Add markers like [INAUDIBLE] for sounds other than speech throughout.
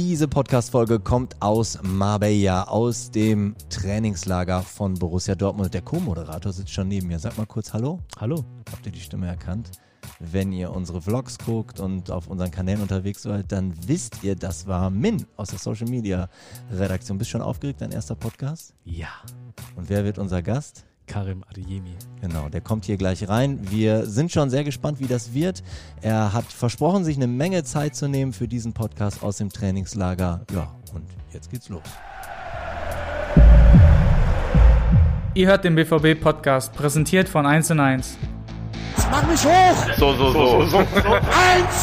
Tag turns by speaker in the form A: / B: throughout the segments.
A: Diese Podcast-Folge kommt aus Marbella, aus dem Trainingslager von Borussia Dortmund. Der Co-Moderator sitzt schon neben mir. Sag mal kurz Hallo.
B: Hallo.
A: Habt ihr die Stimme erkannt? Wenn ihr unsere Vlogs guckt und auf unseren Kanälen unterwegs seid, dann wisst ihr, das war Min aus der Social Media Redaktion. Bist schon aufgeregt, dein erster Podcast?
B: Ja.
A: Und wer wird unser Gast?
B: Karim Adeyemi.
A: Genau, der kommt hier gleich rein. Wir sind schon sehr gespannt, wie das wird. Er hat versprochen, sich eine Menge Zeit zu nehmen für diesen Podcast aus dem Trainingslager. Ja, und jetzt geht's los.
C: Ihr hört den BVB-Podcast, präsentiert von 1 und 1.
D: Mach mich hoch!
E: So, so, so. so.
D: 1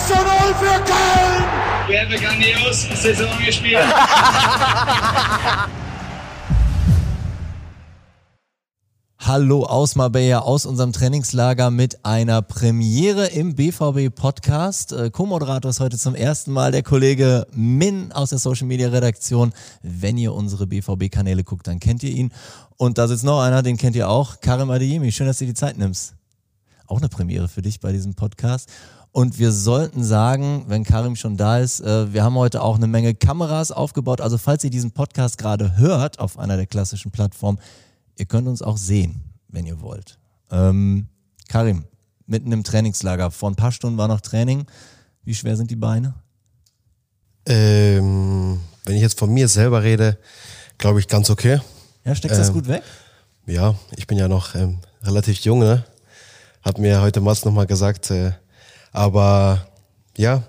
D: zu 0 für Köln!
F: Wir haben grandios Saison gespielt. [LAUGHS]
A: Hallo aus Marbella, aus unserem Trainingslager mit einer Premiere im BVB-Podcast. Äh, Co-Moderator ist heute zum ersten Mal der Kollege Min aus der Social-Media-Redaktion. Wenn ihr unsere BVB-Kanäle guckt, dann kennt ihr ihn. Und da sitzt noch einer, den kennt ihr auch, Karim Adeyemi. Schön, dass du dir die Zeit nimmst. Auch eine Premiere für dich bei diesem Podcast. Und wir sollten sagen, wenn Karim schon da ist, äh, wir haben heute auch eine Menge Kameras aufgebaut. Also falls ihr diesen Podcast gerade hört auf einer der klassischen Plattformen, Ihr könnt uns auch sehen, wenn ihr wollt. Ähm, Karim, mitten im Trainingslager. Vor ein paar Stunden war noch Training. Wie schwer sind die Beine?
E: Ähm, wenn ich jetzt von mir selber rede, glaube ich ganz okay.
A: Ja, steckst du das gut weg?
E: Ja, ich bin ja noch ähm, relativ jung, ne? Hat mir heute Mats nochmal gesagt. Äh, aber ja,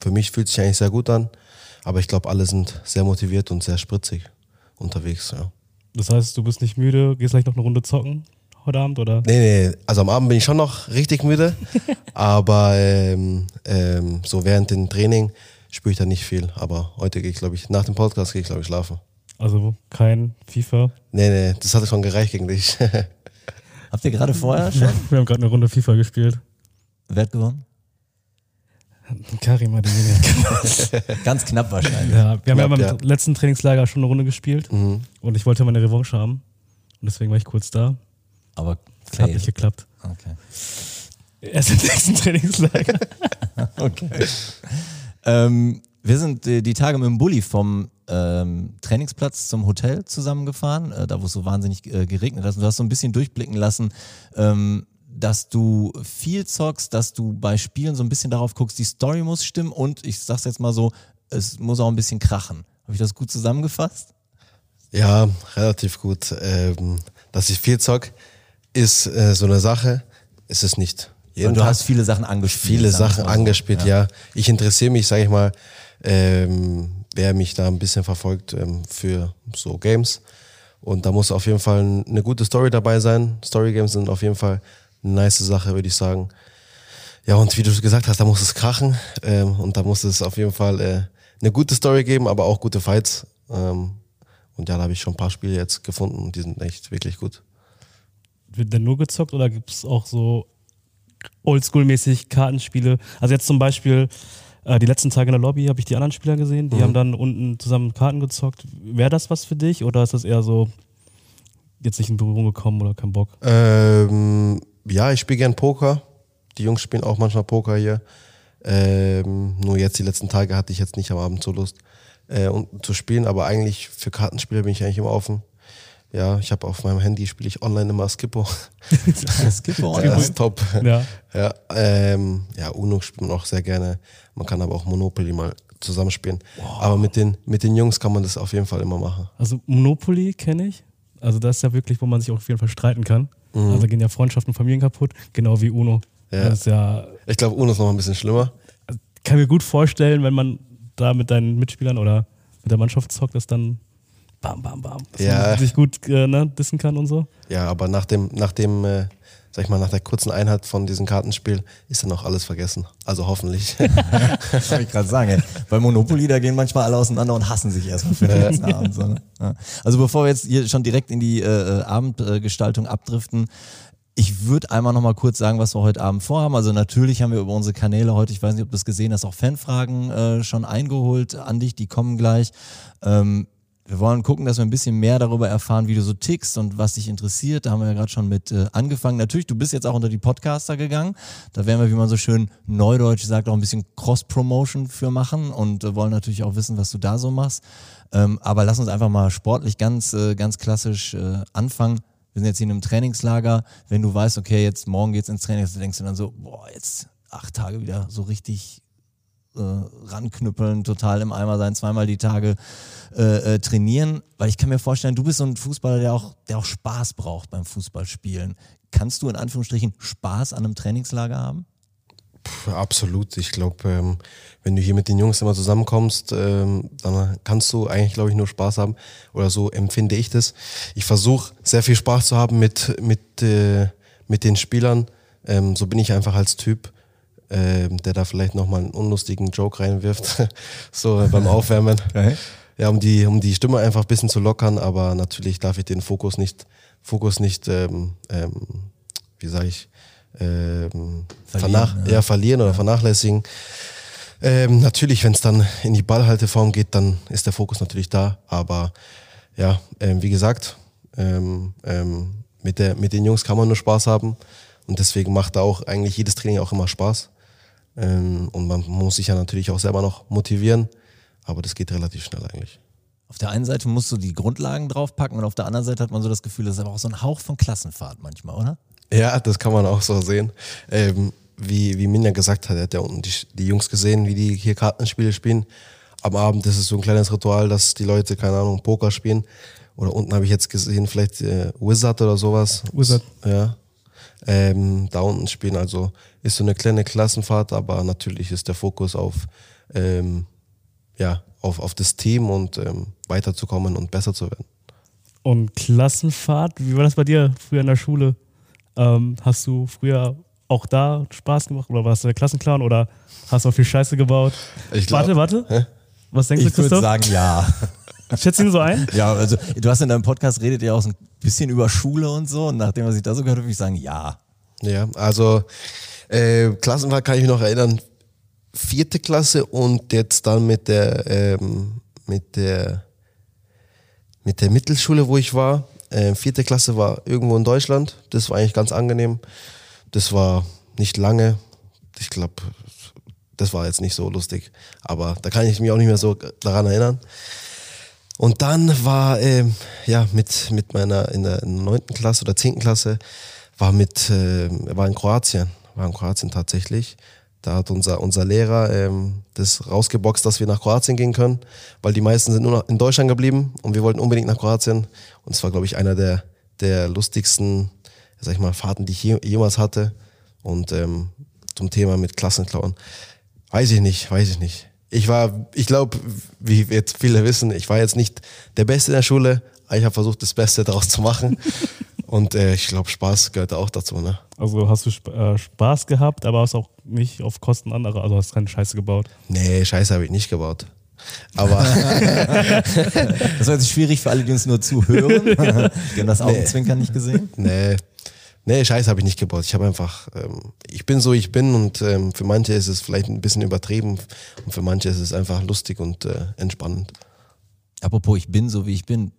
E: für mich fühlt es sich eigentlich sehr gut an. Aber ich glaube, alle sind sehr motiviert und sehr spritzig unterwegs, ja.
B: Das heißt, du bist nicht müde, gehst gleich noch eine Runde zocken heute Abend, oder?
E: Nee, nee, also am Abend bin ich schon noch richtig müde, [LAUGHS] aber ähm, ähm, so während dem Training spüre ich da nicht viel. Aber heute gehe ich, glaube ich, nach dem Podcast gehe ich, glaube ich, schlafen.
B: Also kein FIFA?
E: Nee, nee, das hatte schon gereicht gegen dich. [LAUGHS]
A: Habt ihr gerade vorher [LAUGHS] schon?
B: Wir haben gerade eine Runde FIFA gespielt.
A: Wer hat gewonnen?
B: Karim Adeyemi. [LAUGHS]
A: Ganz knapp wahrscheinlich.
B: ja, wir haben ja beim
E: ja.
B: letzten Trainingslager schon eine Runde gespielt
E: Mhm.
B: und ich wollte meine Revanche haben. Und deswegen war ich kurz da.
A: Aber
B: Hat
A: fail.
B: nicht geklappt.
A: Okay.
B: Erst im nächsten Trainingslager. [LAUGHS]
A: okay. ähm, wir sind äh, die Tage mit dem Bulli vom ähm, Trainingsplatz zum Hotel zusammengefahren, äh, da wo es so wahnsinnig äh, geregnet hat. Und du hast so ein bisschen durchblicken lassen, ähm, dass du viel zockst, dass du bei Spielen so ein bisschen darauf guckst, die Story muss stimmen und ich sag's jetzt mal so, es muss auch ein bisschen krachen. Habe ich das gut zusammengefasst?
E: Ja, relativ gut. Ähm, dass ich viel zock, ist äh, so eine Sache. Ist es nicht. Jeden
A: Und du
E: Tag
A: hast viele Sachen angespielt.
E: viele Sachen
A: so.
E: angespielt, ja. Ich interessiere mich, sage ich mal, ähm, wer mich da ein bisschen verfolgt ähm, für so Games. Und da muss auf jeden Fall eine gute Story dabei sein. Story Games sind auf jeden Fall nice Sache, würde ich sagen. Ja, und wie du gesagt hast, da muss es krachen. Ähm, und da muss es auf jeden Fall äh, eine gute Story geben, aber auch gute Fights. Ähm, und ja, da habe ich schon ein paar Spiele jetzt gefunden und die sind echt wirklich gut.
B: Wird denn nur gezockt oder gibt es auch so oldschool-mäßig Kartenspiele? Also jetzt zum Beispiel äh, die letzten Tage in der Lobby habe ich die anderen Spieler gesehen, die haben dann unten zusammen Karten gezockt. Wäre das was für dich oder ist das eher so jetzt nicht in Berührung gekommen oder kein Bock?
E: Ähm, ja, ich spiele gern Poker. Die Jungs spielen auch manchmal Poker hier. Ähm, nur jetzt die letzten Tage hatte ich jetzt nicht am Abend so Lust äh, und, zu spielen, aber eigentlich für Kartenspiele bin ich eigentlich immer offen. Ja, ich habe auf meinem Handy spiele ich online immer Skippo. [LAUGHS]
A: Skipper
E: das ist top.
B: Ja.
E: Ja, ähm, ja, Uno spielt man auch sehr gerne. Man kann aber auch Monopoly mal zusammenspielen. Aber mit den, mit den Jungs kann man das auf jeden Fall immer machen.
B: Also Monopoly kenne ich. Also das ist ja wirklich, wo man sich auch auf jeden Fall streiten kann. Also gehen ja Freundschaften und Familien kaputt, genau wie Uno.
E: Ja.
B: Ja,
E: Ich glaube, Uno ist noch ein bisschen schlimmer.
B: kann mir gut vorstellen, wenn man da mit deinen Mitspielern oder mit der Mannschaft zockt, dass dann bam, bam, bam. Dass
E: Ja.
B: man sich gut äh, ne, dissen kann und so.
E: Ja, aber nach dem, nach dem, äh, sag ich mal, nach der kurzen Einheit von diesem Kartenspiel ist dann auch alles vergessen. Also hoffentlich. [LAUGHS]
A: Das wollte ich gerade sagen. Ey. Bei Monopoly, da gehen manchmal alle auseinander und hassen sich erstmal für den letzten Abend. So, ne? ja. Also bevor wir jetzt hier schon direkt in die äh, Abendgestaltung abdriften, ich würde einmal noch mal kurz sagen, was wir heute Abend vorhaben. Also natürlich haben wir über unsere Kanäle heute, ich weiß nicht, ob du es gesehen hast, auch Fanfragen äh, schon eingeholt an dich, die kommen gleich. Ähm, Wir wollen gucken, dass wir ein bisschen mehr darüber erfahren, wie du so tickst und was dich interessiert. Da haben wir ja gerade schon mit äh, angefangen. Natürlich, du bist jetzt auch unter die Podcaster gegangen. Da werden wir, wie man so schön neudeutsch sagt, auch ein bisschen Cross-Promotion für machen und äh, wollen natürlich auch wissen, was du da so machst. Ähm, aber lass uns einfach mal sportlich ganz, äh, ganz klassisch äh, anfangen. Wir sind jetzt hier in einem Trainingslager. Wenn du weißt, okay, jetzt morgen geht's ins Training, dann denkst du dann so, boah, jetzt acht Tage wieder so richtig äh, ranknüppeln, total im Eimer sein, zweimal die Tage äh, äh, trainieren. Weil ich kann mir vorstellen, du bist so ein Fußballer, der auch, der auch Spaß braucht beim Fußballspielen. Kannst du in Anführungsstrichen Spaß an einem Trainingslager haben?
E: Puh, absolut. Ich glaube, ähm, wenn du hier mit den Jungs immer zusammenkommst, ähm, dann kannst du eigentlich, glaube ich, nur Spaß haben. Oder so empfinde ich das. Ich versuche sehr viel Spaß zu haben mit, mit, äh, mit den Spielern. Ähm, so bin ich einfach als Typ, ähm, der da vielleicht nochmal einen unlustigen Joke reinwirft. [LAUGHS] so beim Aufwärmen. [LAUGHS]
A: Okay.
E: Ja, um die, um die Stimme einfach ein bisschen zu lockern, aber natürlich darf ich den Fokus nicht, Fokus nicht, ähm, ähm, wie sage ich, ähm,
A: Verlieren,
E: vernach
A: ja.
E: ja. verlieren oder vernachlässigen. Ähm, natürlich, wenn es dann in die Ballhalteform geht, dann ist der Fokus natürlich da. Aber ja, ähm, wie gesagt, ähm, ähm, mit, der, mit den Jungs kann man nur Spaß haben. Und deswegen macht da auch eigentlich jedes Training auch immer Spaß. Ähm, und man muss sich ja natürlich auch selber noch motivieren. Aber das geht relativ schnell eigentlich.
A: Auf der einen Seite musst du die Grundlagen draufpacken und auf der anderen Seite hat man so das Gefühl, das ist aber auch so ein Hauch von Klassenfahrt manchmal, oder?
E: Ja, das kann man auch so sehen. Ähm, wie, wie Minja gesagt hat, er hat ja unten die, die Jungs gesehen, wie die hier Kartenspiele spielen. Am Abend ist es so ein kleines Ritual, dass die Leute, keine Ahnung, Poker spielen. Oder unten habe ich jetzt gesehen, vielleicht äh, Wizard oder sowas.
B: Wizard.
E: Ja. Ähm, da unten spielen. Also ist so eine kleine Klassenfahrt, aber natürlich ist der Fokus auf, ähm, ja, auf, auf das Team und ähm, weiterzukommen und besser zu werden.
B: Und Klassenfahrt, wie war das bei dir früher in der Schule? Ähm, hast du früher auch da Spaß gemacht oder warst du der Klassenclown oder hast du auch viel Scheiße gebaut?
E: Ich glaub-
B: warte, warte.
E: Hä?
B: Was denkst du,
A: Ich würde
B: Christoph?
A: sagen, ja. [LAUGHS]
B: Schätzt ihn so ein?
A: Ja, also du hast in deinem Podcast redet ihr auch so ein bisschen über Schule und so. Und nachdem, was ich da so gehört habe, würde ich sagen, ja.
E: Ja, also äh, Klassenfahrt kann ich mich noch erinnern. Vierte Klasse und jetzt dann mit der ähm, mit der mit der Mittelschule, wo ich war. Äh, vierte Klasse war irgendwo in Deutschland. Das war eigentlich ganz angenehm. Das war nicht lange. Ich glaube, das war jetzt nicht so lustig. Aber da kann ich mich auch nicht mehr so daran erinnern. Und dann war, ähm, ja, mit, mit meiner, in der neunten Klasse oder zehnten Klasse, war mit, äh, war in Kroatien, war in Kroatien tatsächlich. Da hat unser, unser Lehrer ähm, das rausgeboxt, dass wir nach Kroatien gehen können, weil die meisten sind nur noch in Deutschland geblieben und wir wollten unbedingt nach Kroatien. Und es war, glaube ich, einer der, der lustigsten, sag ich mal, Fahrten, die ich je, jemals hatte. Und ähm, zum Thema mit Klassenklauen. Weiß ich nicht, weiß ich nicht. Ich war, ich glaube, wie jetzt viele wissen, ich war jetzt nicht der Beste in der Schule, aber ich habe versucht, das Beste daraus zu machen. [LAUGHS] Und äh, ich glaube, Spaß gehört auch dazu, ne?
B: Also hast du Sp äh, Spaß gehabt, aber hast auch nicht auf Kosten anderer, also hast keine Scheiße gebaut.
E: Nee, Scheiße habe ich nicht gebaut. Aber [LAUGHS]
A: Das war jetzt schwierig für alle, die uns nur zuhören. [LAUGHS] Die haben das Augenzwinkern nicht gesehen.
E: nee, nee, Scheiße habe ich nicht gebaut. Ich habe einfach, ähm, ich bin so, ich bin und ähm, für manche ist es vielleicht ein bisschen übertrieben und für manche ist es einfach lustig und äh, entspannend.
A: Apropos, ich bin so, wie ich bin.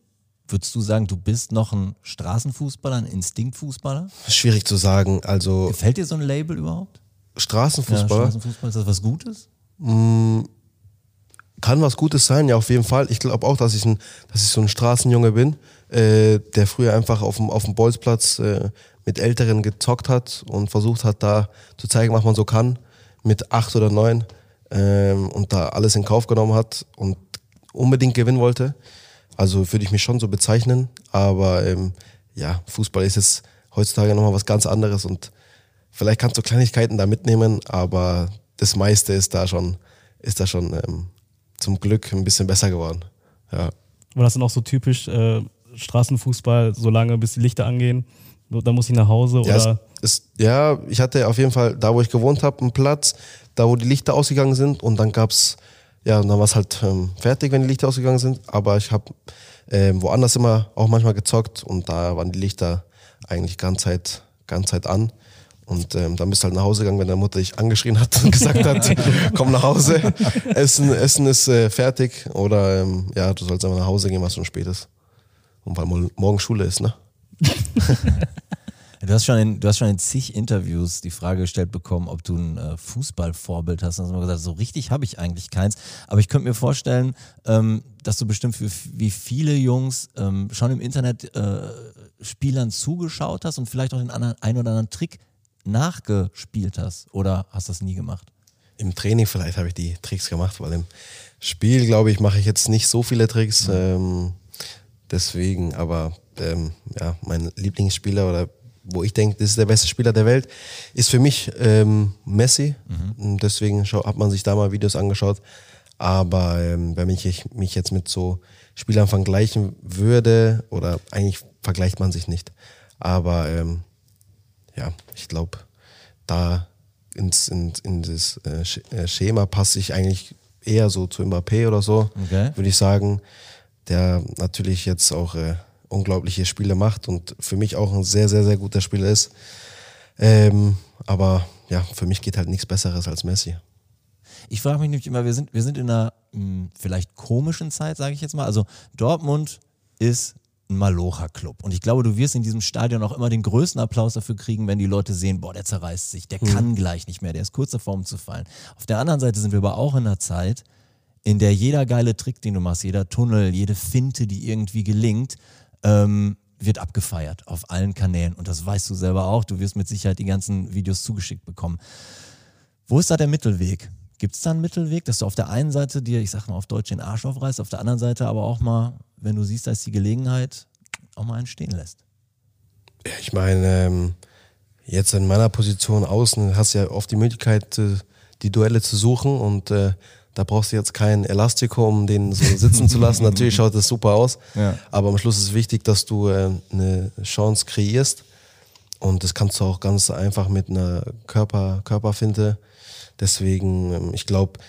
A: Würdest du sagen, du bist noch ein Straßenfußballer, ein Instinktfußballer?
E: Schwierig zu sagen. Also
A: Gefällt dir so ein Label überhaupt?
E: Straßenfußballer.
A: Straßenfußball, ist das was Gutes?
E: kann was Gutes sein, ja, auf jeden Fall. Ich glaube auch, dass ich, ein, dass ich so ein Straßenjunge bin, äh, der früher einfach auf dem, auf dem Bolzplatz äh, mit Älteren gezockt hat und versucht hat, da zu zeigen, was man so kann, mit acht oder neun ähm, und da alles in Kauf genommen hat und unbedingt gewinnen wollte. Also würde ich mich schon so bezeichnen, aber ähm, ja, Fußball ist jetzt heutzutage nochmal was ganz anderes und vielleicht kannst du Kleinigkeiten da mitnehmen, aber das meiste ist da schon, ist da schon ähm, zum Glück ein bisschen besser geworden. Ja.
B: War das dann auch so typisch äh, Straßenfußball, so lange bis die Lichter angehen? Da muss ich nach Hause
E: Ja,
B: oder?
E: es, es, ja, ich hatte auf jeden Fall da, wo ich gewohnt habe, einen Platz, da wo die Lichter ausgegangen sind und dann gab's ja, und dann war es halt ähm, fertig, wenn die Lichter ausgegangen sind. Aber ich habe ähm, woanders immer auch manchmal gezockt und da waren die Lichter eigentlich ganz Zeit, ganz Zeit an. Und ähm, dann bist du halt nach Hause gegangen, wenn deine Mutter dich angeschrien hat und gesagt hat, [LAUGHS] komm nach Hause, Essen, Essen ist äh, fertig oder ähm, ja, du sollst einfach nach Hause gehen, was schon spät ist. Und weil mo- morgen Schule ist, ne? [LAUGHS]
A: Du hast, schon in, du hast schon in zig Interviews die Frage gestellt bekommen, ob du ein äh, Fußballvorbild hast. Und hast immer gesagt, so richtig habe ich eigentlich keins. Aber ich könnte mir vorstellen, ähm, dass du bestimmt für wie viele Jungs ähm, schon im Internet äh, Spielern zugeschaut hast und vielleicht auch den anderen, einen oder anderen Trick nachgespielt hast. Oder hast das nie gemacht?
E: Im Training vielleicht habe ich die Tricks gemacht, weil im Spiel, glaube ich, mache ich jetzt nicht so viele Tricks. Ähm, deswegen, aber ähm, ja, mein Lieblingsspieler oder wo ich denke, das ist der beste Spieler der Welt, ist für mich ähm, Messi. Und deswegen hat man sich da mal Videos angeschaut. Aber ähm, wenn ich mich jetzt mit so Spielern vergleichen würde, oder eigentlich vergleicht man sich nicht. Aber ähm, ja, ich glaube, da ins, in, in das äh, äh, Schema passe ich eigentlich eher so zu Mbappé oder so,
A: Okay.
E: würde ich sagen, der natürlich jetzt auch äh, unglaubliche Spiele macht und für mich auch ein sehr, sehr, sehr guter Spieler ist. Ähm, aber ja, für mich geht halt nichts Besseres als Messi.
A: Ich frage mich nämlich immer, wir sind, wir sind in einer mh, vielleicht komischen Zeit, sage ich jetzt mal. Also Dortmund ist ein Malocha-Club. Und ich glaube, du wirst in diesem Stadion auch immer den größten Applaus dafür kriegen, wenn die Leute sehen, boah, der zerreißt sich, der kann gleich nicht mehr, der ist kurz davor, um zu fallen. Auf der anderen Seite sind wir aber auch in einer Zeit, in der jeder geile Trick, den du machst, jeder Tunnel, jede Finte, die irgendwie gelingt, ähm, wird abgefeiert auf allen Kanälen. Und das weißt du selber auch. Du wirst mit Sicherheit die ganzen Videos zugeschickt bekommen. Wo ist da der Mittelweg? Gibt es da einen Mittelweg, dass du auf der einen Seite dir, ich sag mal auf Deutsch, den Arsch aufreißt, auf der anderen Seite aber auch mal, wenn du siehst, da ist die Gelegenheit, auch mal einen stehen lässt?
E: Ja, ich meine, ähm, jetzt in meiner Position außen hast du ja oft die Möglichkeit, äh, die Duelle zu suchen und äh, da brauchst du jetzt kein Elastico, um den so [LAUGHS] sitzen zu lassen. Natürlich schaut das super aus,
A: Ja.
E: aber am Schluss ist wichtig, dass du äh, eine Chance kreierst und das kannst du auch ganz einfach mit einer Körper, Körperfinte. Deswegen, ähm, ich glaube,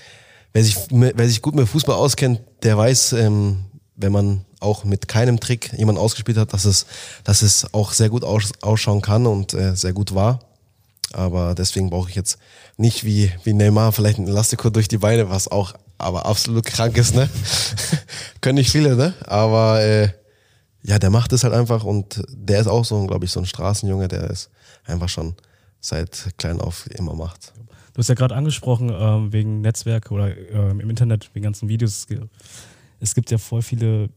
E: wer sich, wer sich gut mit Fußball auskennt, der weiß, ähm, wenn man auch mit keinem Trick jemand ausgespielt hat, dass es, dass es auch sehr gut aus, ausschauen kann und äh, sehr gut war. Aber deswegen brauche ich jetzt nicht wie, wie Neymar vielleicht ein Elastico durch die Beine, was auch aber absolut krank ist, ne? [LAUGHS] Können nicht viele, ne? Aber äh, ja, der macht es halt einfach und der ist auch so, glaube ich, so ein Straßenjunge, der es einfach schon seit klein auf immer macht.
B: Du hast ja gerade angesprochen, ähm, wegen Netzwerk oder ähm, im Internet, wegen ganzen Videos. Es gibt ja voll viele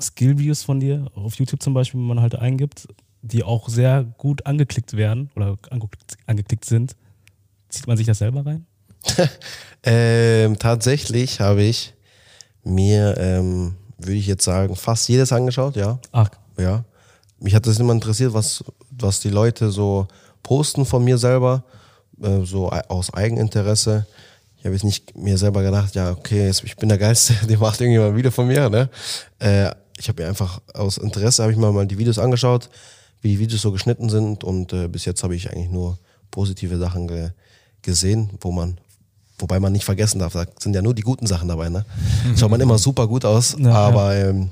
B: Skill-Videos von dir, auf YouTube zum Beispiel, wenn man halt eingibt, die auch sehr gut angeklickt werden oder angeklickt, angeklickt sind. Zieht man sich das selber rein? [LAUGHS]
E: Ähm, tatsächlich habe ich mir, ähm, würde ich jetzt sagen, fast jedes angeschaut, ja.
B: Ach,
E: Ja. Mich hat das immer interessiert, was, was die Leute so posten von mir selber, äh, so aus Eigeninteresse. Ich habe jetzt nicht mir selber gedacht, ja, okay, jetzt, ich bin der Geilste, [LAUGHS] die macht irgendjemand ein Video von mir, ne? Äh, ich habe mir einfach aus Interesse, habe ich mal, mal die Videos angeschaut, wie die Videos so geschnitten sind und äh, bis jetzt habe ich eigentlich nur positive Sachen ge gesehen, wo man, wobei man nicht vergessen darf, da sind ja nur die guten Sachen dabei, ne? Schaut man immer super gut aus,
B: Ja,
E: aber ähm,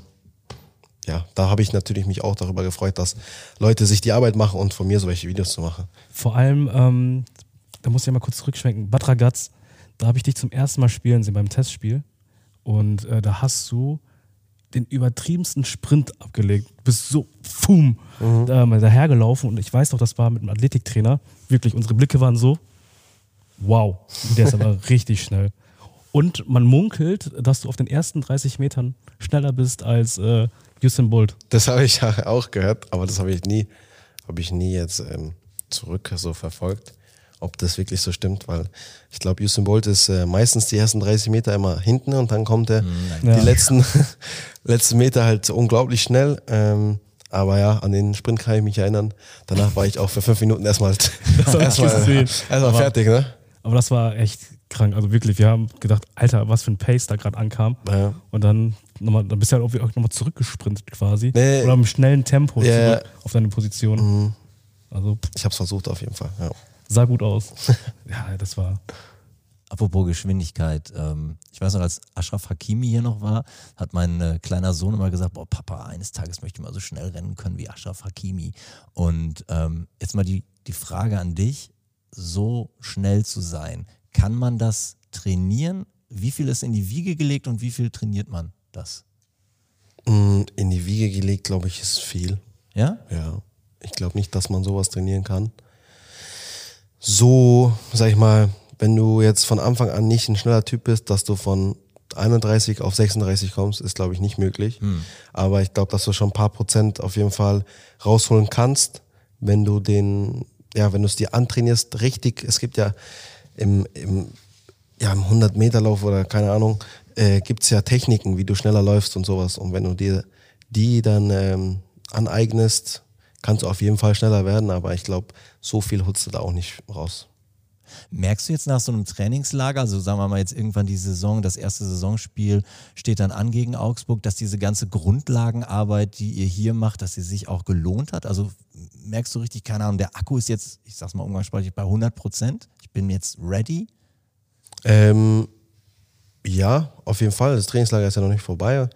E: ja, da habe ich natürlich mich auch darüber gefreut, dass Leute sich die Arbeit machen und von mir solche Videos zu machen.
B: vor allem, ähm, da muss ich ja mal kurz zurückschwenken, Bad Ragaz, da habe ich dich zum ersten Mal spielen sehen beim Testspiel und äh, da hast du den übertriebensten Sprint abgelegt. Du bist so, pfum, da mal dahergelaufen und ich weiß noch, das war mit einem Athletiktrainer. Wirklich, unsere Blicke waren so, wow, der ist aber [LAUGHS] richtig schnell. Und man munkelt, dass du auf den ersten 30 Metern schneller bist als äh, Usain Bolt.
E: Das habe ich ja [LAUGHS] auch gehört, aber das habe ich nie, habe ich nie jetzt ähm, zurück so verfolgt, ob das wirklich so stimmt, weil ich glaube, Usain Bolt ist äh, meistens die ersten 30 Meter immer hinten und dann kommt er
B: Ja.
E: die letzten, [LAUGHS] letzten Meter halt unglaublich schnell. Ähm, aber ja, an den Sprint kann ich mich erinnern. Danach war ich auch für fünf Minuten erstmal, [LAUGHS] erstmal, erstmal
B: Aber-
E: fertig, ne?
B: Aber das war echt krank. Also wirklich, wir haben gedacht, Alter, was für ein Pace da gerade ankam.
E: Ja.
B: Und dann, nochmal, dann bist du halt auch nochmal zurückgesprintet quasi.
E: Nee.
B: Oder im schnellen Tempo zurück auf deine Position. Also
E: Ich habe es versucht auf jeden Fall. Ja.
B: Sah gut aus. [LAUGHS] ja, das war.
A: Apropos Geschwindigkeit, ähm, ich weiß noch, als Ashraf Hakimi hier noch war, hat mein äh, kleiner Sohn immer gesagt, boah Papa, eines Tages möchte ich mal so schnell rennen können wie Ashraf Hakimi. Und ähm, jetzt mal die, die Frage an dich, so schnell zu sein, kann man das trainieren? Wie viel ist in die Wiege gelegt und wie viel trainiert man das?
E: Mm, In die Wiege gelegt, glaube ich, ist viel.
A: Ja?
E: Ja. Ich glaube nicht, dass man sowas trainieren kann. So, sag ich mal, wenn du jetzt von Anfang an nicht ein schneller Typ bist, dass du von 31 auf 36 kommst, ist, glaube ich, nicht möglich. Aber ich glaube, dass du schon ein paar Prozent auf jeden Fall rausholen kannst, wenn du den, ja, wenn du es dir antrainierst, richtig. Es gibt ja im, im, ja, im 100-Meter-Lauf oder keine Ahnung, äh, gibt es ja Techniken, wie du schneller läufst und sowas. Und wenn du dir die dann ähm, aneignest, kannst du auf jeden Fall schneller werden. Aber ich glaube, so viel holst du da auch nicht raus.
A: Merkst du jetzt nach so einem Trainingslager, also sagen wir mal jetzt irgendwann die Saison, das erste Saisonspiel steht dann an gegen Augsburg, dass diese ganze Grundlagenarbeit, die ihr hier macht, dass sie sich auch gelohnt hat? Also merkst du richtig, keine Ahnung, der Akku ist jetzt, ich sag's mal umgangssprachlich, bei 100 Prozent. Ich bin jetzt ready.
E: Ähm, ja, auf jeden Fall. Das Trainingslager ist ja noch nicht vorbei.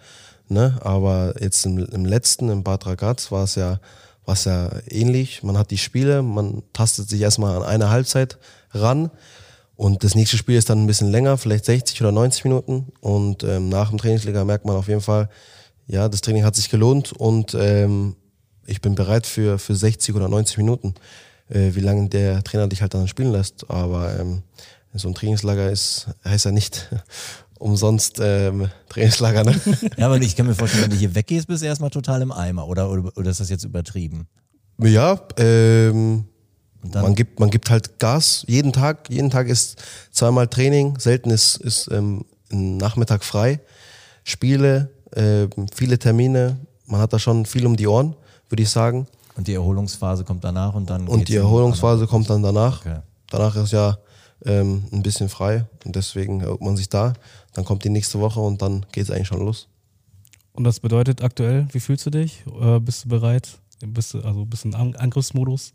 E: Ne? Aber jetzt im, im letzten, im Bad Ragaz, war es ja, war es ja ähnlich. Man hat die Spiele, man tastet sich erstmal an eine Halbzeit ran. Und das nächste Spiel ist dann ein bisschen länger, vielleicht 60 oder 90 Minuten. Und ähm, nach dem Trainingslager merkt man auf jeden Fall, ja, das Training hat sich gelohnt und ähm, ich bin bereit für, für 60 oder 90 Minuten, äh, wie lange der Trainer dich halt dann spielen lässt. Aber ähm, so ein Trainingslager ist, heißt ja nicht umsonst ähm, Trainingslager, ne?
A: Ja, aber ich kann mir vorstellen, wenn du hier weggehst, bist du erstmal total im Eimer. Oder, oder, oder ist das jetzt übertrieben?
E: Ja, ähm, man gibt, man gibt halt Gas jeden Tag. Jeden Tag ist zweimal Training, selten ist, ist ähm, ein Nachmittag frei. Spiele, ähm, viele Termine, man hat da schon viel um die Ohren, würde ich sagen.
A: und die Erholungsphase kommt danach und dann.
E: Und die Erholungsphase kommt dann danach.
A: Okay.
E: Danach ist ja ähm, ein bisschen frei und deswegen erholt man sich da. Dann kommt die nächste Woche und dann geht es eigentlich schon los.
B: Und das bedeutet aktuell, wie fühlst du dich? Äh, bist du bereit? Bist du, also bist du im An Angriffsmodus?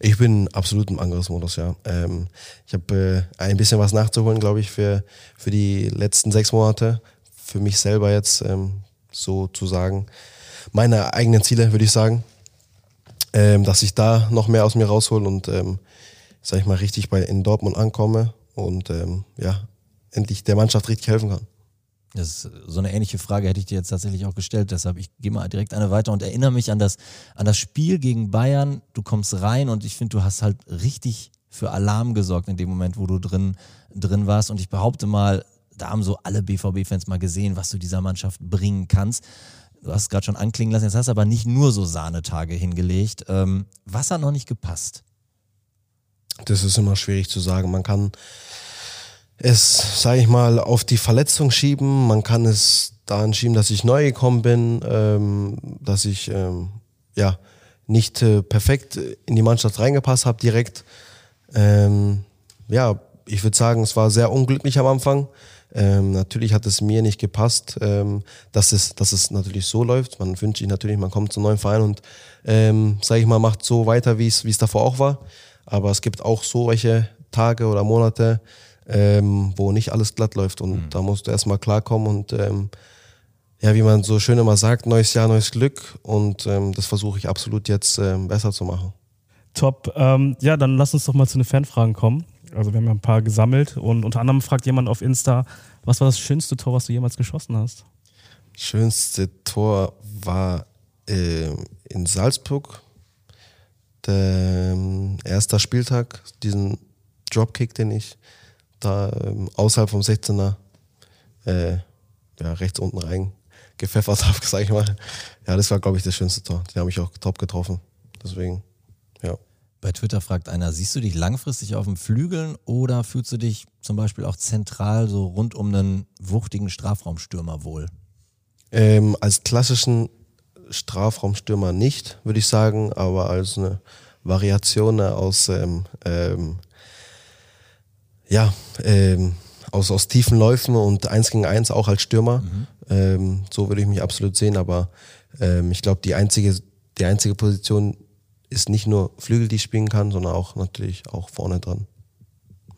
E: Ich bin absolut im Angriffsmodus, ja. Ähm, ich habe äh, ein bisschen was nachzuholen, glaube ich, für, für die letzten sechs Monate. Für mich selber jetzt ähm, sozusagen. Meine eigenen Ziele, würde ich sagen. Ähm, dass ich da noch mehr aus mir raushole und, ähm, sag ich mal, richtig bei, in Dortmund ankomme und ähm, ja, endlich der Mannschaft richtig helfen kann.
A: Das ist so eine ähnliche Frage hätte ich dir jetzt tatsächlich auch gestellt. Deshalb, ich gehe mal direkt eine weiter und erinnere mich an das, an das Spiel gegen Bayern. Du kommst rein und ich finde, du hast halt richtig für Alarm gesorgt in dem Moment, wo du drin, drin warst. Und ich behaupte mal, da haben so alle BVB-Fans mal gesehen, was du dieser Mannschaft bringen kannst. Du hast es gerade schon anklingen lassen, jetzt hast du aber nicht nur so Sahnetage hingelegt. Ähm, was hat noch nicht gepasst?
E: Das ist immer schwierig zu sagen. Man kann es, sage ich mal, auf die Verletzung schieben. Man kann es daran schieben, dass ich neu gekommen bin, ähm, dass ich ähm, ja nicht äh, perfekt in die Mannschaft reingepasst habe direkt. Ähm, ja, ich würde sagen, es war sehr unglücklich am Anfang. Ähm, natürlich hat es mir nicht gepasst, ähm, dass, es, dass es natürlich so läuft. Man wünscht sich natürlich, man kommt zum neuen Verein und, ähm, sage ich mal, macht so weiter, wie es wie es davor auch war. Aber es gibt auch so welche Tage oder Monate, ähm, wo nicht alles glatt läuft. Und da musst du erstmal klarkommen und ähm, ja, wie man so schön immer sagt, neues Jahr, neues Glück. Und ähm, das versuche ich absolut jetzt ähm, besser zu machen.
B: Top. Ähm, ja, dann lass uns doch mal zu den Fanfragen kommen. Also wir haben ja ein paar gesammelt und unter anderem fragt jemand auf Insta, was war das schönste Tor, was du jemals geschossen hast?
E: Schönste Tor war äh, in Salzburg. Der ähm, erster Spieltag, diesen Dropkick, den ich da ähm, außerhalb vom 16er äh, ja, rechts unten rein gepfeffert [LAUGHS] habe, sag ich mal. Ja, das war, glaube ich, das schönste Tor. Den habe ich auch top getroffen. Deswegen, ja.
A: Bei Twitter fragt einer, siehst du dich langfristig auf dem Flügeln oder fühlst du dich zum Beispiel auch zentral so rund um einen wuchtigen Strafraumstürmer wohl?
E: Ähm, als klassischen Strafraumstürmer nicht, würde ich sagen, aber als eine Variation aus, ähm, ähm, ja, ähm, aus, aus tiefen Läufen und eins gegen eins auch als Stürmer. Ähm, so würde ich mich absolut sehen, aber ähm, ich glaube, die einzige, die einzige Position ist nicht nur Flügel, die ich spielen kann, sondern auch natürlich auch vorne dran.